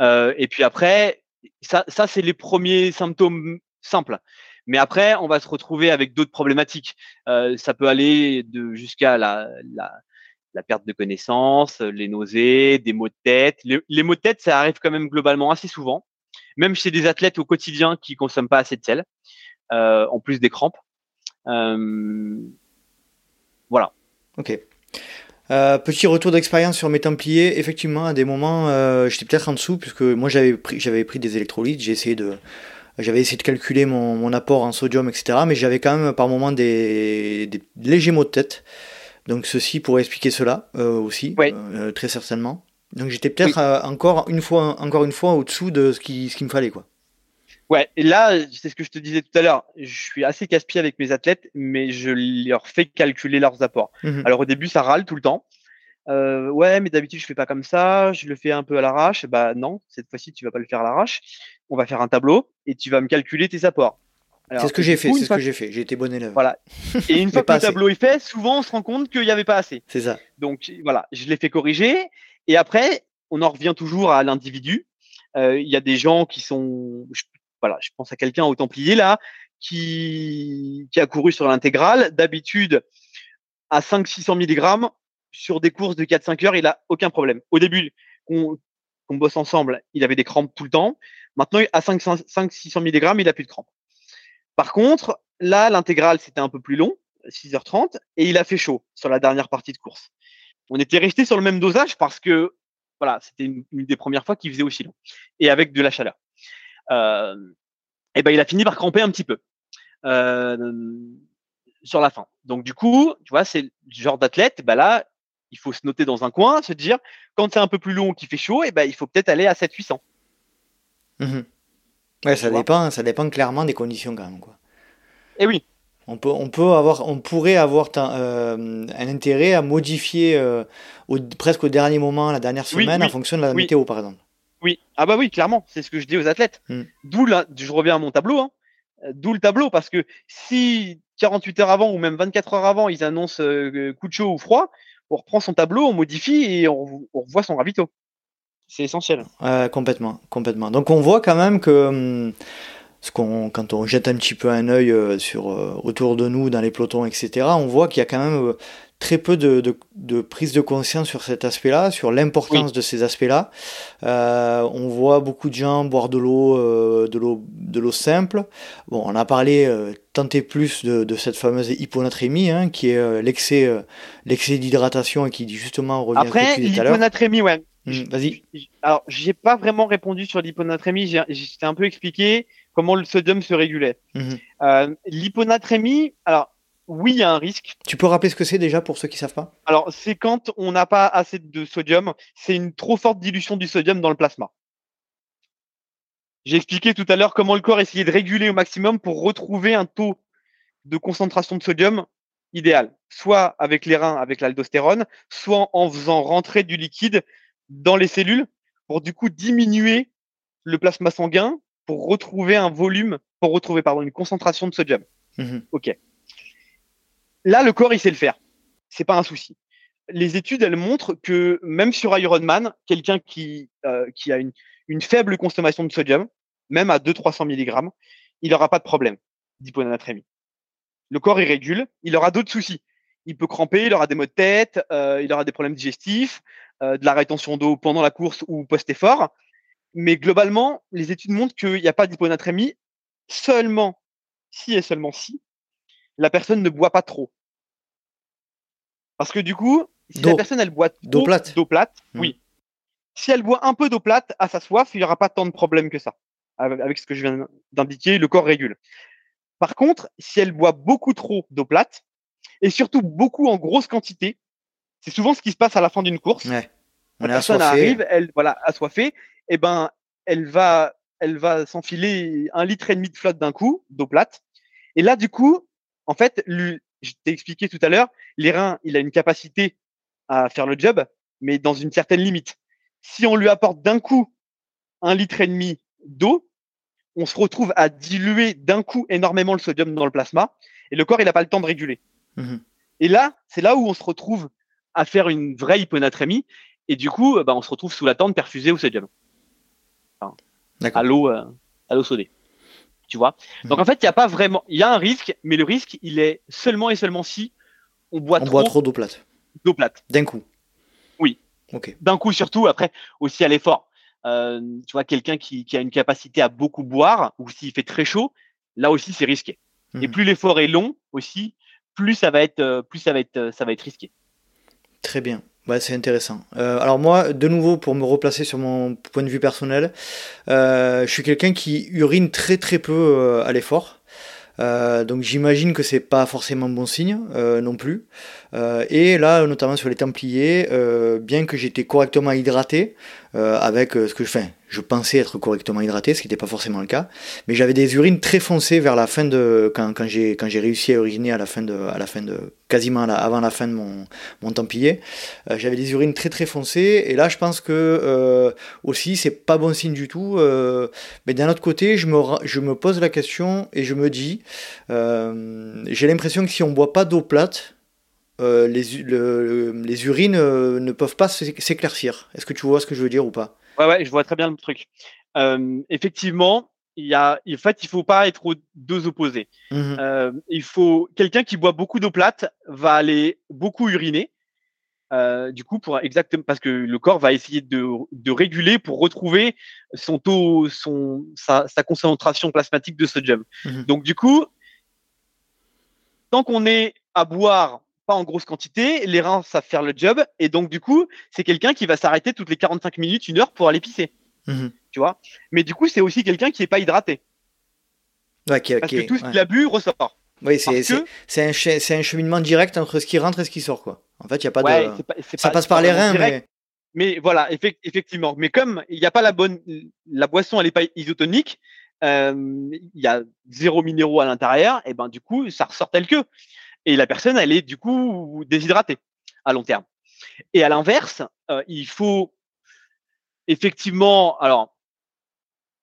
Euh, et puis après, ça, ça c'est les premiers symptômes simples. Mais après, on va se retrouver avec d'autres problématiques. Euh, ça peut aller jusqu'à la, perte de connaissance, les nausées, des maux de tête. Les, maux de tête, ça arrive quand même globalement assez souvent, même chez des athlètes au quotidien qui consomment pas assez de sel, euh, en plus des crampes. Euh, voilà. Ok. Petit retour d'expérience sur mes Templiers. Effectivement, à des moments, j'étais peut-être en dessous, puisque moi j'avais pris, j'avais pris des électrolytes. J'ai essayé de, j'avais essayé de calculer mon, mon, apport en sodium, etc. Mais j'avais quand même par moments des, des, légers maux de tête. Donc ceci pourrait expliquer cela euh, aussi, euh, très certainement. Donc j'étais peut-être euh, encore une fois, encore une fois au-dessous de ce qui, ce qu'il me fallait, quoi. Ouais, et là, c'est ce que je te disais tout à l'heure. Je suis assez casse-pied avec mes athlètes, mais je leur fais calculer leurs apports. Mhm. Alors au début, ça râle tout le temps. Euh, ouais, mais d'habitude je fais pas comme ça, je le fais un peu à l'arrache. Bah non, cette fois-ci tu vas pas le faire à l'arrache. On va faire un tableau et tu vas me calculer tes apports. C'est ce que j'ai fait, c'est ce que j'ai fait. J'ai été bon élève. Voilà. Et une fois que le tableau est fait, souvent on se rend compte qu'il n'y avait pas assez. C'est ça. Donc voilà, je l'ai fait corriger. Et après, on en revient toujours à l'individu. Euh, il y a des gens qui sont, voilà, je pense à quelqu'un au Templier là, qui, qui a couru sur l'intégrale. D'habitude, à 500-600 mg, sur des courses de 4-5 heures, il a aucun problème. Au début, qu'on bosse ensemble, il avait des crampes tout le temps. Maintenant, à 500-600 mg, il a plus de crampes. Par contre, là, l'intégrale, c'était un peu plus long, 6h30, et il a fait chaud sur la dernière partie de course. On était resté sur le même dosage parce que, voilà, c'était une, des premières fois qu'il faisait aussi long. Et avec de la chaleur. Euh, et ben, il a fini par cramper un petit peu. Euh, sur la fin. Donc du coup, tu vois, c'est le genre d'athlète, bah là, il faut se noter dans un coin, se dire, quand c'est un peu plus long, qu'il fait chaud, et eh ben, il faut peut-être aller à 700-800. Mhm. Ouais, ça dépend, ça dépend clairement des conditions quand même. Quoi. Et eh oui. On, peut, on, peut avoir, on pourrait avoir euh, un intérêt à modifier euh, presque au dernier moment, la dernière semaine, en fonction de la météo, par exemple. Oui, ah bah oui, clairement, c'est ce que je dis aux athlètes. Hmm. D'où je reviens à mon tableau, hein. d'où le tableau, parce que si 48 heures avant ou même 24 heures avant, ils annoncent euh, coup de chaud ou froid, on reprend son tableau, on modifie et on, revoit son ravito. C'est essentiel. complètement, complètement. Donc on voit quand même que hum, quand on jette un petit peu un œil euh, sur euh, autour de nous dans les pelotons, etc., on voit qu'il y a quand même euh, très peu de, de, prise de conscience sur cet aspect-là, sur l'importance de ces aspects-là. on voit beaucoup de gens boire de l'eau, de l'eau, de l'eau simple. Bon, on a parlé tant et plus de, de cette fameuse hyponatrémie, hein, qui est l'excès, l'excès d'hydratation et qui justement revient Après, l'hyponatrémie, ouais. Mmh, vas-y. Alors, j'ai pas vraiment répondu sur l'hyponatrémie. J'ai, j'ai un peu expliqué comment le sodium se régulait. Mhm. Euh, l'hyponatrémie, alors oui, il y a un risque. Tu peux rappeler ce que c'est déjà pour ceux qui savent pas? Alors, c'est quand on n'a pas assez de sodium, c'est une trop forte dilution du sodium dans le plasma. J'ai expliqué tout à l'heure comment le corps essayait de réguler au maximum pour retrouver un taux de concentration de sodium idéal, soit avec les reins, avec l'aldostérone, soit en faisant rentrer du liquide dans les cellules pour du coup diminuer le plasma sanguin pour retrouver un volume, pour retrouver pardon, une concentration de sodium. Mmh ok. Là, le corps, il sait le faire. C'est pas un souci. Les études, elles montrent que même sur Ironman, quelqu'un qui, euh, qui a une, une, faible consommation de sodium, même à 200-300 mg, il n'aura pas de problème d'hyponatrémie. Le corps, il régule, il aura d'autres soucis. Il peut cramper, il aura des maux de tête, euh, il aura des problèmes digestifs, euh, de la rétention d'eau pendant la course ou post-effort. Mais globalement, les études montrent qu'il n'y a pas d'hyponatrémie seulement si et seulement si la personne ne boit pas trop. Parce que du coup, si la personne elle boit d'eau plate, plate, mmh. oui. Si elle boit un peu d'eau plate à sa soif, il n'y aura pas tant de problèmes que ça. Avec ce que je viens d'indiquer, le corps régule. Par contre, si elle boit beaucoup trop d'eau plate, et surtout beaucoup en grosse quantité, c'est souvent ce qui se passe à la fin d'une course. Ouais. On la personne arrive, elle voilà assoiffée, et eh ben elle va elle va s'enfiler un litre et demi de flotte d'un coup d'eau plate. Et là du coup, en fait, lui, je t'ai expliqué tout à l'heure, les reins, il a une capacité à faire le job, mais dans une certaine limite. Si on lui apporte d'un coup un litre et demi d'eau, on se retrouve à diluer d'un coup énormément le sodium dans le plasma et le corps il n'a pas le temps de réguler. Mmh et là, c'est là où on se retrouve à faire une vraie hyponatrémie et du coup, bah, on se retrouve sous la tente perfusée au sodium. à l'eau, euh, à l'eau sodée. Tu vois. Donc en fait, il y a pas vraiment, il y a un risque, mais le risque, il est seulement et seulement si on boit on trop, boit trop d'eau plate. D'eau plate. D'un coup. Oui. Ok. D'un coup surtout. Après aussi à l'effort. Euh, tu vois, quelqu'un qui, a une capacité à beaucoup boire, ou s'il fait très chaud, là aussi c'est risqué. Et mhm. plus l'effort est long aussi, plus ça va être, euh, plus ça va être, euh, ça va être risqué. Très bien. Ouais, c'est intéressant. alors moi, de nouveau, pour me replacer sur mon point de vue personnel, je suis quelqu'un qui urine très très peu à l'effort. donc j'imagine que c'est pas forcément bon signe non plus. et là, notamment sur les Templiers, bien que j'étais correctement hydraté, avec ce que je fais, je pensais être correctement hydraté, ce qui n'était pas forcément le cas. Mais j'avais des urines très foncées vers la fin de quand, quand j'ai réussi à uriner à la fin de à la fin de quasiment avant la fin de mon mon templier. Euh, j'avais des urines très très foncées et là je pense que euh, aussi c'est pas bon signe du tout. Euh, mais d'un autre côté, je me je me pose la question et je me dis j'ai l'impression que si on boit pas d'eau plate les, les urines ne peuvent pas s'éclaircir. Est-ce que tu vois ce que je veux dire ou pas? Ouais, ouais, je vois très bien le truc. Effectivement, il y a, en fait, il faut pas être aux deux opposés. Mmh euh, il faut quelqu'un qui boit beaucoup d'eau plate va aller beaucoup uriner. Euh, du coup, pour exactement parce que le corps va essayer de, de réguler pour retrouver son taux, son sa, sa concentration plasmatique de sodium. Mmh Donc, du coup, tant qu'on est à boire pas en grosse quantité, les reins savent faire le job, et donc du coup, c'est quelqu'un qui va s'arrêter toutes les 45 minutes, une heure pour aller pisser. Mhm. Tu vois Mais du coup, c'est aussi quelqu'un qui n'est pas hydraté. Parce que tout ce qu'il a bu ressort. Oui, c'est un, un, cheminement direct entre ce qui rentre et ce qui sort. Quoi. En fait, il n'y a pas de. ça passe par les reins, mais. Mais voilà, effectivement. Mais comme il n'y a pas la bonne. La boisson, elle n'est pas isotonique, euh, il y a zéro minéraux à l'intérieur, et ben du coup, ça ressort tel que et la personne, elle est du coup déshydratée à long terme. Et à l'inverse, euh, il faut effectivement, alors,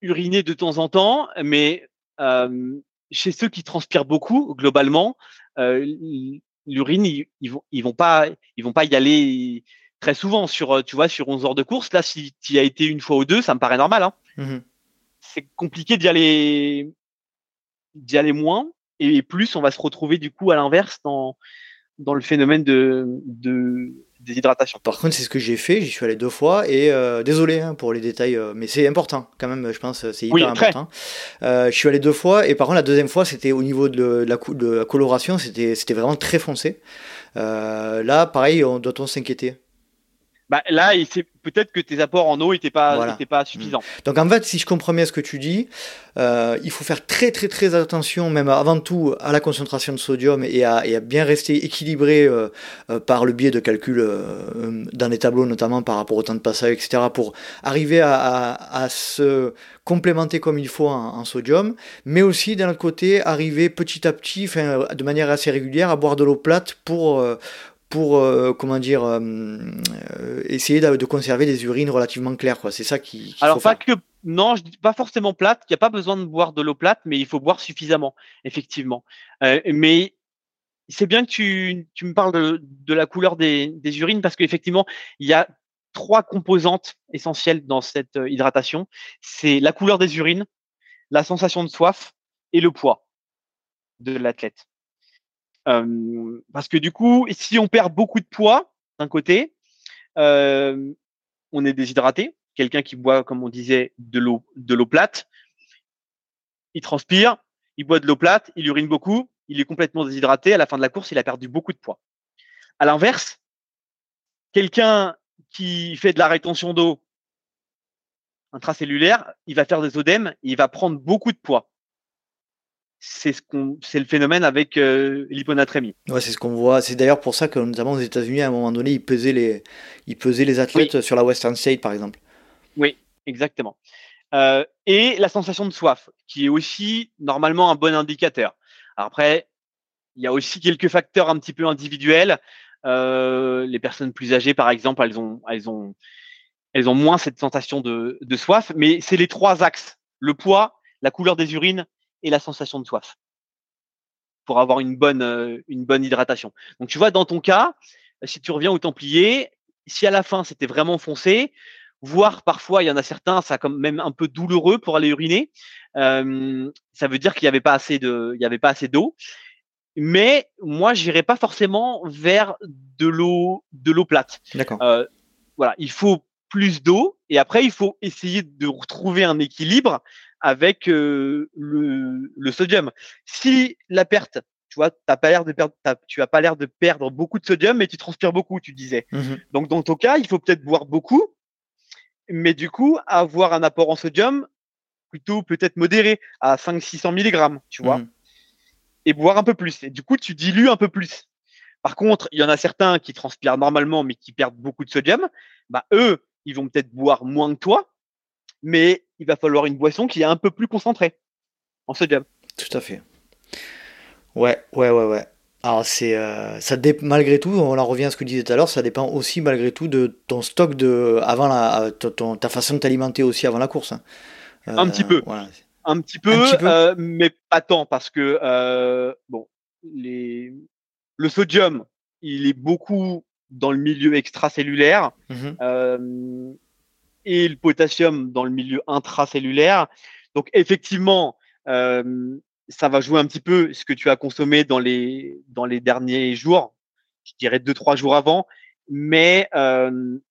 uriner de temps en temps, mais euh, chez ceux qui transpirent beaucoup, globalement, euh, l'urine, ils, vont, ils vont pas, ils vont pas y aller très souvent sur, tu vois, sur 11 heures de course. Là, si tu y as été une fois ou deux, ça me paraît normal. Hein. Mmh C'est compliqué d'y aller, d'y aller moins et plus on va se retrouver du coup à l'inverse dans, dans le phénomène de, de déshydratation. Par contre, c'est ce que j'ai fait, j'y suis allé deux fois et euh, désolé hein, pour les détails, euh, mais c'est important quand même, je pense, c'est hyper important. Euh, je suis allé deux fois et par contre la deuxième fois c'était au niveau de, la, de la, coloration, c'était vraiment très foncé. là, pareil, on doit-on s'inquiéter? Bah, là, peut-être que tes apports en eau n'étaient pas, pas suffisants. Mm. Donc en fait, si je comprends bien ce que tu dis, euh, il faut faire très très très attention, même avant tout, à la concentration de sodium et à, bien rester équilibré euh, euh, par le biais de calculs dans les tableaux, notamment par rapport au temps de passage, etc., pour arriver à, se complémenter comme il faut en, sodium, mais aussi d'un autre côté, arriver petit à petit, de manière assez régulière, à boire de l'eau plate pour pour euh, comment dire euh, euh, essayer de, conserver des urines relativement claires quoi. C'est ça qui alors pas que non je dis pas forcément plate. Il n'y a pas besoin de boire de l'eau plate mais il faut boire suffisamment effectivement. Mais c'est bien que tu, tu me parles de, de la couleur des, des, urines parce qu'effectivement il y a trois composantes essentielles dans cette hydratation. C'est la couleur des urines la sensation de soif et le poids de l'athlète parce que du coup, si on perd beaucoup de poids d'un côté, on est déshydraté. Quelqu'un qui boit, comme on disait, de l'eau de l'eau plate, il transpire, il boit de l'eau plate, il urine beaucoup, il est complètement déshydraté. À la fin de la course, il a perdu beaucoup de poids. À l'inverse, quelqu'un qui fait de la rétention d'eau intracellulaire, il va faire des œdèmes, il va prendre beaucoup de poids. C'est ce qu'on, c'est le phénomène avec euh, l'hyponatrémie. Ouais, c'est ce qu'on voit. C'est d'ailleurs pour ça que notamment aux États-Unis, à un moment donné, ils pesaient les, ils pesaient les athlètes sur la Western State, par exemple. Oui, exactement. Euh, et la sensation de soif, qui est aussi normalement un bon indicateur. après, il y a aussi quelques facteurs un petit peu individuels. Euh, les personnes plus âgées, par exemple, elles ont, elles ont, elles ont moins cette sensation de, de soif. Mais c'est les trois axes le poids, la couleur des urines et la sensation de soif pour avoir une bonne, une bonne hydratation. Donc, tu vois, dans ton cas, si tu reviens au Templier, si à la fin c'était vraiment foncé, voire parfois il y en a certains, ça quand même un peu douloureux pour aller uriner, euh, ça veut dire qu'il n'y avait pas assez de, il y avait pas assez d'eau mais moi j'irai pas forcément vers de l'eau de l'eau plate. D'accord. Euh, voilà, il faut plus d'eau et après il faut essayer de retrouver un équilibre avec euh, le, le, sodium. Si la perte, tu vois, t'as pas l'air de perdre, tu as pas l'air de perdre beaucoup de sodium, mais tu transpires beaucoup, tu disais. Mmh Donc dans ton cas, il faut peut-être boire beaucoup, mais du coup avoir un apport en sodium plutôt peut-être modéré à 500-600 mg, tu vois. Mmh et boire un peu plus. Et du coup, tu dilues un peu plus. Par contre, il y en a certains qui transpirent normalement, mais qui perdent beaucoup de sodium. Bah, eux, ils vont peut-être boire moins que toi, mais il va falloir une boisson qui est un peu plus concentrée en sodium. Tout à fait. Ouais, ouais, ouais, ouais. Alors c'est euh, ça malgré tout, on en revient à ce que tu disais tout à l'heure, ça dépend aussi malgré tout de ton stock de avant la ta façon de t'alimenter aussi avant la course. Hein. un petit peu. Voilà un petit peu, euh, mais pas tant parce que euh, bon, les... le sodium, il est beaucoup dans le milieu extracellulaire mmh euh, et le potassium dans le milieu intracellulaire. Donc effectivement, ça va jouer un petit peu ce que tu as consommé dans les dans les derniers jours, je dirais deux trois jours avant, mais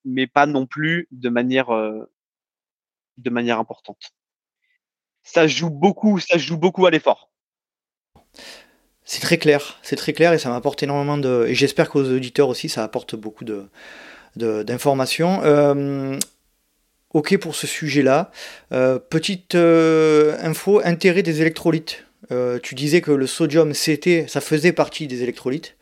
mais pas non plus de manière de manière importante ça joue beaucoup, ça joue beaucoup à l'effort. C'est très clair, c'est très clair et ça m'apporte énormément de. Et j'espère qu'aux auditeurs aussi, ça apporte beaucoup de, d'informations. Euh, ok pour ce sujet-là. Euh, petite euh, info, intérêt des électrolytes. tu disais que le sodium, c'était, ça faisait partie des électrolytes.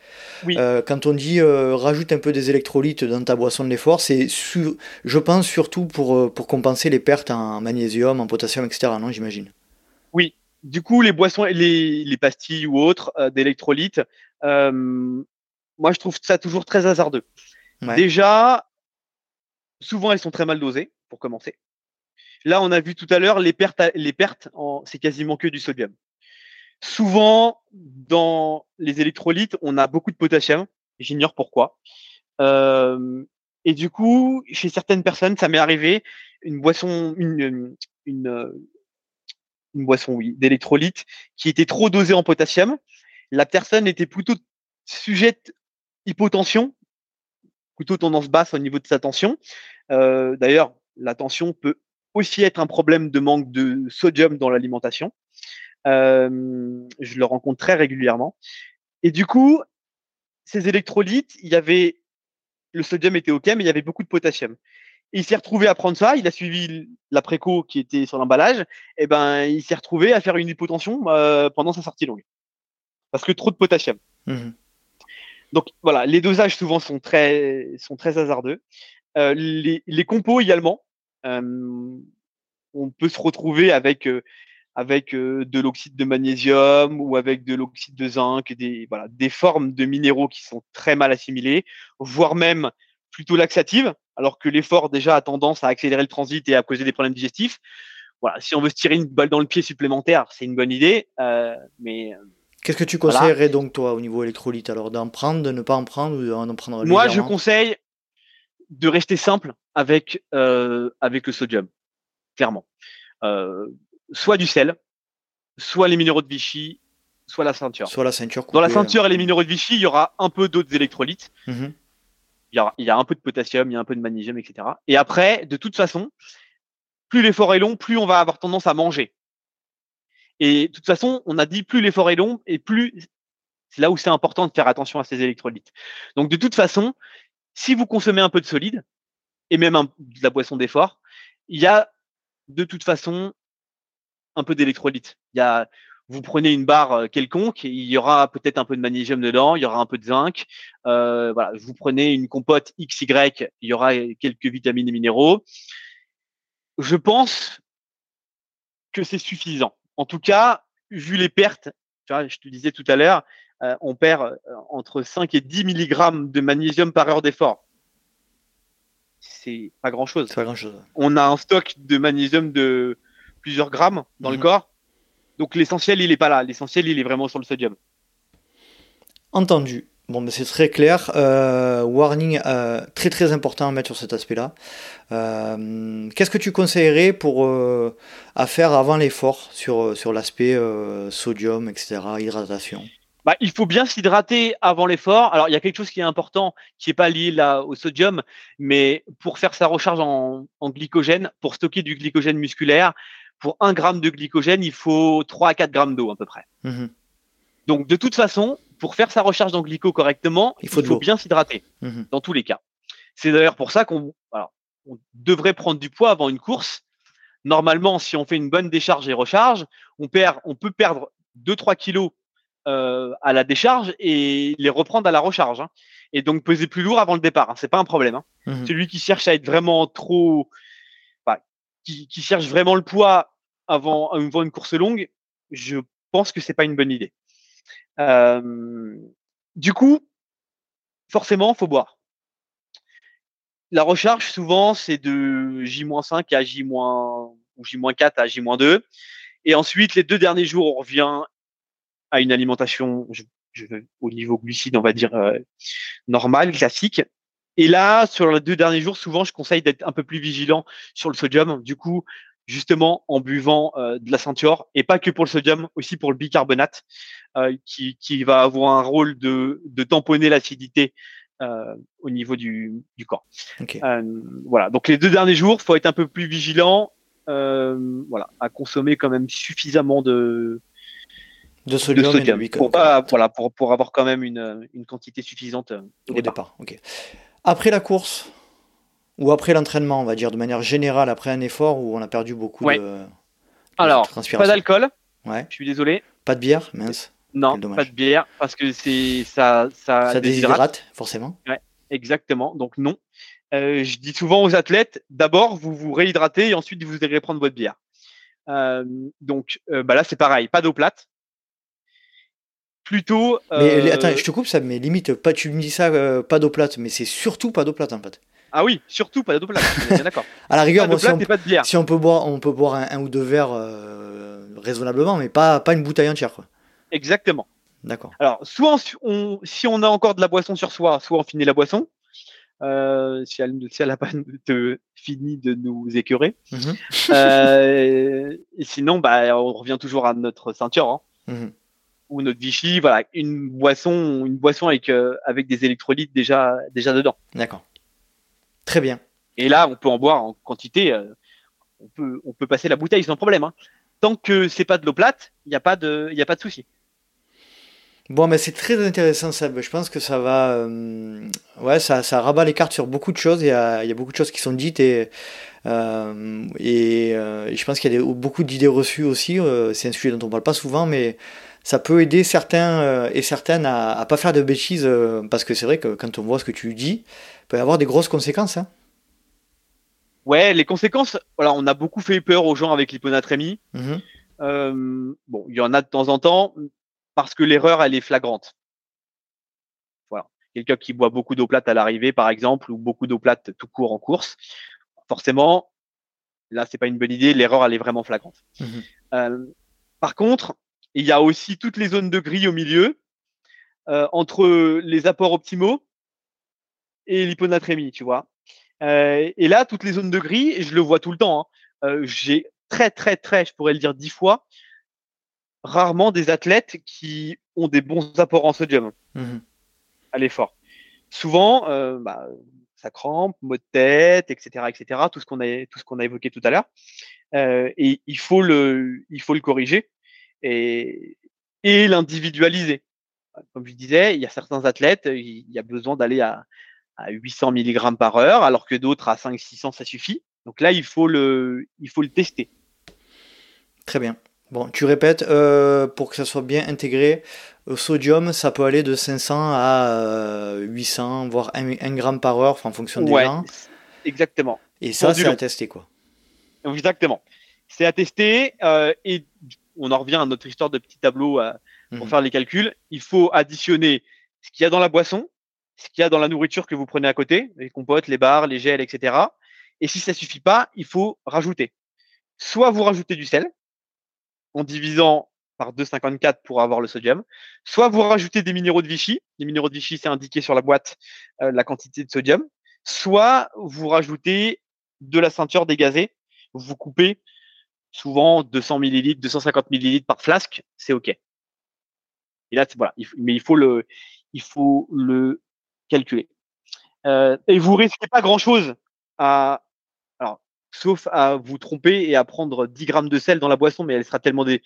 Euh, quand on dit euh, rajoute un peu des électrolytes dans ta boisson de l'effort, c'est je pense surtout pour, euh, pour compenser les pertes en magnésium, en potassium, etc. Non, j'imagine? Oui. Du coup, les boissons, les, les pastilles ou autres d'électrolytes, moi je trouve ça toujours très hasardeux. Déjà, souvent elles sont très mal dosées, pour commencer. Là, on a vu tout à l'heure les pertes, les pertes, c'est quasiment que du sodium. Souvent, dans les électrolytes, on a beaucoup de potassium. J'ignore pourquoi. Euh, et du coup, chez certaines personnes, ça m'est arrivé une boisson, une, une, une boisson, oui, d'électrolyte qui était trop dosée en potassium. La personne était plutôt sujette hypotension, plutôt tendance basse au niveau de sa tension. Euh, D'ailleurs, la tension peut aussi être un problème de manque de sodium dans l'alimentation je le rencontre très régulièrement. Et du coup, ces électrolytes, il y avait le sodium était ok, mais il y avait beaucoup de potassium. il s'est retrouvé à prendre ça. Il a suivi la préco qui était sur l'emballage. Et ben, il s'est retrouvé à faire une hypotension pendant sa sortie longue parce que trop de potassium. Mmh Donc voilà, les dosages souvent sont très sont très hasardeux. les, les compos également. On peut se retrouver avec avec de l'oxyde de magnésium ou avec de l'oxyde de zinc, des, voilà, des formes de minéraux qui sont très mal assimilées, voire même plutôt laxatives, alors que l'effort déjà a tendance à accélérer le transit et à causer des problèmes digestifs. Voilà, si on veut se tirer une balle dans le pied supplémentaire, c'est une bonne idée, euh, mais Qu'est-ce que tu conseillerais donc toi au niveau électrolyte? Alors d'en prendre, de ne pas en prendre ou d'en prendre Moi, je conseille de rester simple avec euh, avec le sodium, clairement. Euh, soit du sel, soit les minéraux de Vichy, soit la ceinture. Soit la ceinture. Dans la ceinture et les minéraux de Vichy, il y aura un peu d'autres électrolytes. Mhm. il, y il y a un peu de potassium, il y a un peu de magnésium, etc. Et après, de toute façon, plus l'effort est long, plus on va avoir tendance à manger. Et de toute façon, on a dit plus l'effort est long et plus c'est là où c'est important de faire attention à ces électrolytes. Donc de toute façon, si vous consommez un peu de solide et même de la boisson d'effort, il y a de toute façon un peu d'électrolyte. Il y a, vous prenez une barre euh, quelconque, il y aura peut-être un peu de magnésium dedans, il y aura un peu de zinc. Euh, voilà, vous prenez une compote XY, il y aura quelques vitamines et minéraux. Je pense que c'est suffisant. En tout cas, vu les pertes, tu vois, je te disais tout à l'heure, euh, on perd entre 5 et 10 mg de magnésium par heure d'effort. C'est pas grand chose. Pas grand chose. On a un stock de magnésium de plusieurs grammes dans le mhm. corps. Donc l'essentiel, il n'est pas là. L'essentiel, il est vraiment sur le sodium. Entendu. Bon, mais c'est très clair. Euh, warning euh, très très important à mettre sur cet aspect-là. Euh, qu'est-ce que tu conseillerais pour à faire avant l'effort sur, sur l'aspect sodium, etc., hydratation? Bah, il faut bien s'hydrater avant l'effort. Alors, il y a quelque chose qui est important, qui n'est pas lié là au sodium, mais pour faire sa recharge en, glycogène, pour stocker du glycogène musculaire, pour un gramme de glycogène, il faut 3 à 4 grammes d'eau à peu près. Mmh Donc, de toute façon, pour faire sa recharge en glyco correctement, il faut, bien s'hydrater, mmh dans tous les cas. C'est d'ailleurs pour ça qu'on on devrait prendre du poids avant une course. Normalement, si on fait une bonne décharge et recharge, on, perd, on peut perdre 2-3 kilos euh, à la décharge et les reprendre à la recharge. Hein. Et donc peser plus lourd avant le départ, hein. c'est pas un problème. Hein. Mmh Celui qui cherche à être vraiment trop, qui, cherche vraiment le poids avant, avant, une course longue, je pense que c'est pas une bonne idée. Euh, du coup, forcément, faut boire. La recharge, souvent, c'est de J-5 à J- ou J-4 à J-2. Et ensuite, les deux derniers jours, on revient à une alimentation je, au niveau glucide, on va dire euh, normal, classique. Et là, sur les deux derniers jours, souvent, je conseille d'être un peu plus vigilant sur le sodium. Du coup, justement, en buvant euh, de la ceinture, et pas que pour le sodium, aussi pour le bicarbonate, euh, qui, qui, va avoir un rôle de, de tamponner l'acidité euh, au niveau du, du corps. Euh, voilà. Donc les deux derniers jours, faut être un peu plus vigilant, euh, voilà, à consommer quand même suffisamment de de sodium, pour, pas, voilà, pour, pour, avoir quand même une, une quantité suffisante euh, au, départ. Ok. Après la course ou après l'entraînement, on va dire de manière générale, après un effort où on a perdu beaucoup de, Alors, pas d'alcool. Ouais. Je suis désolé. Pas de bière, mince. Non, pas de bière parce que c'est ça, ça, ça déshydrate, forcément. Ouais, exactement. Donc non. Euh, je dis souvent aux athlètes, d'abord vous vous réhydratez et ensuite vous allez prendre votre bière. Euh, donc bah là c'est pareil, pas d'eau plate plutôt. Mais attends, je te coupe ça, mais limite, pas, tu me dis ça, euh, pas d'eau plate, mais c'est surtout pas d'eau plate en fait. Ah oui, surtout pas d'eau plate, d'accord. à la rigueur, si, on, pas de bière. si, on, peut boire, on peut boire un, ou deux verres euh, raisonnablement, mais pas, pas une bouteille entière. Quoi. Exactement. D'accord. Alors, soit on, si on a encore de la boisson sur soi, soit on finit la boisson. Euh, si elle si elle pas de, fini de nous écœurer. Mhm. et sinon, bah, on revient toujours à notre ceinture. Hein. Mhm ou notre Vichy, voilà, une boisson, une boisson avec, euh, avec des électrolytes déjà, déjà dedans. D'accord. Très bien. Et là, on peut en boire en quantité. Euh, on, peut, on peut passer la bouteille sans problème. Hein. Tant que c'est pas de l'eau plate, il n'y a pas de, y a pas de souci. Bon, mais c'est très intéressant, ça. Je pense que ça va, euh, ouais, ça, ça rabat les cartes sur beaucoup de choses. Il y a, il y a beaucoup de choses qui sont dites et, et, je pense qu'il y a beaucoup d'idées reçues aussi. c'est un sujet dont on parle pas souvent, mais ça peut aider certains euh, et certaines à, ne pas faire de bêtises, euh, parce que c'est vrai que quand on voit ce que tu dis, il peut y avoir des grosses conséquences. Hein. Ouais, les conséquences, voilà, on a beaucoup fait peur aux gens avec l'hyponatrémie. Mhm. Euh, bon, il y en a de temps en temps, parce que l'erreur, elle est flagrante. Voilà. Quelqu'un qui boit beaucoup d'eau plate à l'arrivée, par exemple, ou beaucoup d'eau plate tout court en course, forcément, là, c'est pas une bonne idée, l'erreur, elle est vraiment flagrante. Mhm. par contre, il y a aussi toutes les zones de gris au milieu, euh, entre les apports optimaux et l'hyponatrémie, tu vois. Euh, et là, toutes les zones de gris, et je le vois tout le temps, hein, euh, j'ai très, très, très, je pourrais le dire dix fois, rarement des athlètes qui ont des bons apports en sodium mmh à l'effort. Souvent, bah, ça crampe, maux de tête, etc., etc., tout ce qu'on a, tout ce qu'on a évoqué tout à l'heure. et il faut le, il faut le corriger et, et l'individualiser. Comme je disais, il y a certains athlètes, il y a besoin d'aller à, à 800 mg par heure, alors que d'autres à 500-600 ça suffit. Donc là, il faut le, il faut le tester. Très bien. Bon, tu répètes, euh, pour que ça soit bien intégré, au sodium, ça peut aller de 500 à 800, euh, voire 1, gramme par heure, en fonction des gens. Exactement. Et ça, c'est à tester, quoi. Exactement. C'est à tester, euh, et on en revient à notre histoire de petit tableau pour mhm. faire les calculs. Il faut additionner ce qu'il y a dans la boisson, ce qu'il y a dans la nourriture que vous prenez à côté, les compotes, les bars, les gels, etc. Et si ça suffit pas, il faut rajouter. Soit vous rajoutez du sel, en divisant par 2,54 pour avoir le sodium. Soit vous rajoutez des minéraux de Vichy. Les minéraux de Vichy, c'est indiqué sur la boîte euh, la quantité de sodium. Soit vous rajoutez de la ceinture dégazée. Vous coupez souvent 200 millilitres, 250 millilitres par flasque, c'est OK. Et là, voilà, mais il faut le, il faut le calculer. Euh, et vous risquez pas grand chose à, sauf à vous tromper et à prendre 10 grammes de sel dans la boisson, mais elle sera tellement des,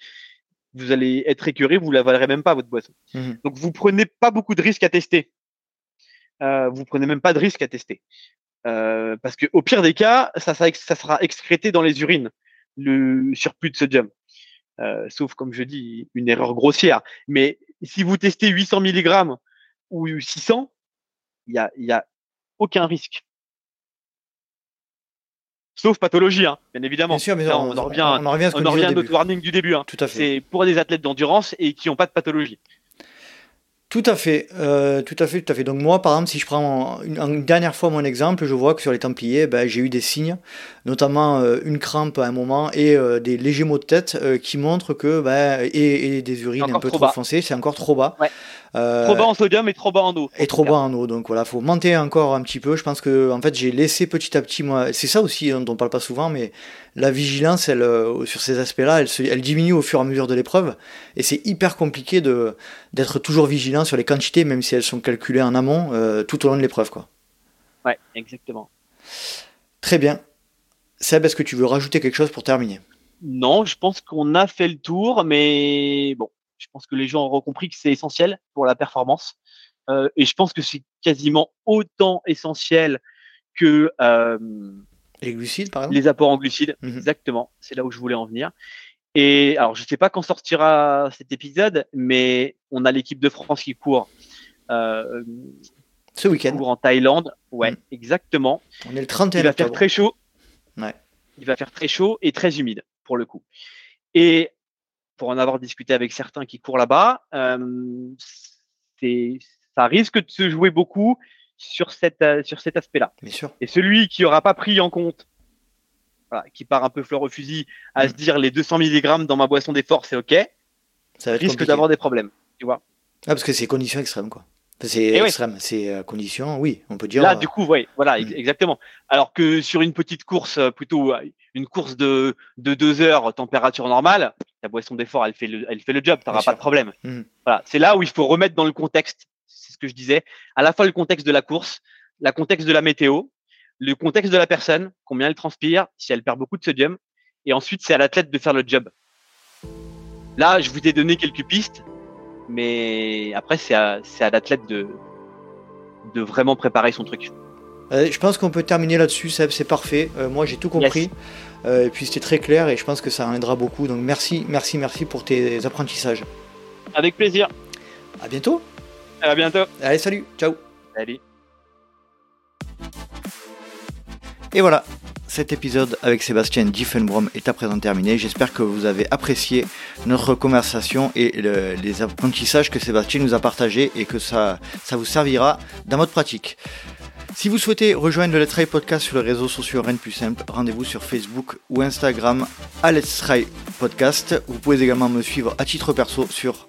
vous allez être écœuré, vous la valerez même pas votre boisson. Mmh Donc vous prenez pas beaucoup de risques à tester. Euh, vous prenez même pas de risques à tester. Euh, parce que au pire des cas, ça, ça, sera excrété dans les urines, le surplus de sodium. Euh, sauf comme je dis, une erreur grossière. Mais si vous testez 800 mg ou 600, il y a, y a aucun risque. Sauf pathologie, hein, bien évidemment. Bien sûr, mais on, en revient, on, revient à, notre warning du début. Hein. Tout à fait. C'est pour des athlètes d'endurance et qui n'ont pas de pathologie. Tout à fait, euh, tout à fait, tout à fait. Donc moi, par exemple, si je prends une, dernière fois mon exemple, je vois que sur les Templiers, ben, j'ai eu des signes, notamment euh, une crampe à un moment et euh, des légers maux de tête qui montrent que ben, et, des urines un peu trop, foncées, c'est encore trop bas. Euh, trop bas en sodium et trop bas en eau. Et trop bas en eau, donc voilà, faut monter encore un petit peu. Je pense que en fait j'ai laissé petit à petit moi, c'est ça aussi hein, dont on parle pas souvent, mais la vigilance, elle, euh, sur ces aspects-là, elle, elle, diminue au fur et à mesure de l'épreuve, et c'est hyper compliqué de d'être toujours vigilant sur les quantités, même si elles sont calculées en amont euh, tout au long de l'épreuve, quoi. Ouais, exactement. Très bien. Seb, est-ce que tu veux rajouter quelque chose pour terminer? Non, je pense qu'on a fait le tour, mais bon, je pense que les gens auront compris que c'est essentiel pour la performance. Euh, et je pense que c'est quasiment autant essentiel que euh, les glucides, par exemple? Les apports en glucides, mmh exactement. C'est là où je voulais en venir. Et alors, je ne sais pas quand sortira cet épisode, mais on a l'équipe de France qui court. Euh, Ce week-end. en Thaïlande. Ouais, mmh. exactement. On est le 31 Il va faire très chaud. Ouais. Il va faire très chaud et très humide, pour le coup. Et pour en avoir discuté avec certains qui courent là-bas, euh, ça risque de se jouer beaucoup sur, cette, euh, sur cet aspect-là. Et celui qui n'aura pas pris en compte, qui part un peu fleur au fusil, à mm. se dire les 200 mg dans ma boisson d'effort, c'est OK, ça risque d'avoir des problèmes. Tu vois ah, parce que c'est conditions extrêmes, quoi. C'est eh extrême, c'est euh, condition, oui, on peut dire. Là, du coup, oui, voilà, mm. exactement. Alors que sur une petite course, plutôt une course de, de deux heures, température normale, ta boisson d'effort, elle fait le, elle fait le job, t'auras pas de problème. Mmh. Voilà, c'est là où il faut remettre dans le contexte, c'est ce que je disais, à la fois le contexte de la course, le contexte de la météo, le contexte de la personne, combien elle transpire, si elle perd beaucoup de sodium, et ensuite c'est à l'athlète de faire le job. Là, je vous ai donné quelques pistes, mais après c'est à, à l'athlète de, de vraiment préparer son truc. Euh, je pense qu'on peut terminer là-dessus, c'est parfait. Euh, moi, j'ai tout compris. Euh, et puis, c'était très clair et je pense que ça en aidera beaucoup. Donc, merci, merci, merci pour tes apprentissages. Avec plaisir. À bientôt. À bientôt. Allez, salut. Ciao. Salut. Et voilà, cet épisode avec Sébastien Diffenbrom est à présent terminé. J'espère que vous avez apprécié notre conversation et les apprentissages que Sébastien nous a partagés et que ça, vous servira dans votre pratique. Si vous souhaitez rejoindre le Let's Try Podcast sur les réseaux sociaux rien de plus simple, rendez-vous sur Facebook ou Instagram à Let's Try Podcast. Vous pouvez également me suivre à titre perso sur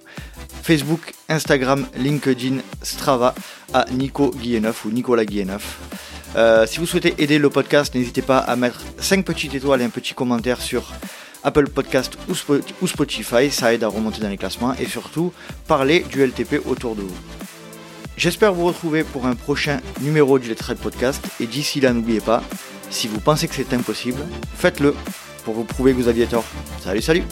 Facebook, Instagram, LinkedIn, Strava à Nico Guilleneuf ou Nicolas Guilleneuf. Euh, si vous souhaitez aider le podcast, n'hésitez pas à mettre 5 petites étoiles et un petit commentaire sur Apple Podcast ou Spotify, ça aide à remonter dans les classements et surtout parler du LTP autour de vous. J'espère vous retrouver pour un prochain numéro du Let's Ride Podcast. Et d'ici là, n'oubliez pas, si vous pensez que c'est impossible, faites-le pour vous prouver que vous aviez tort. Salut, salut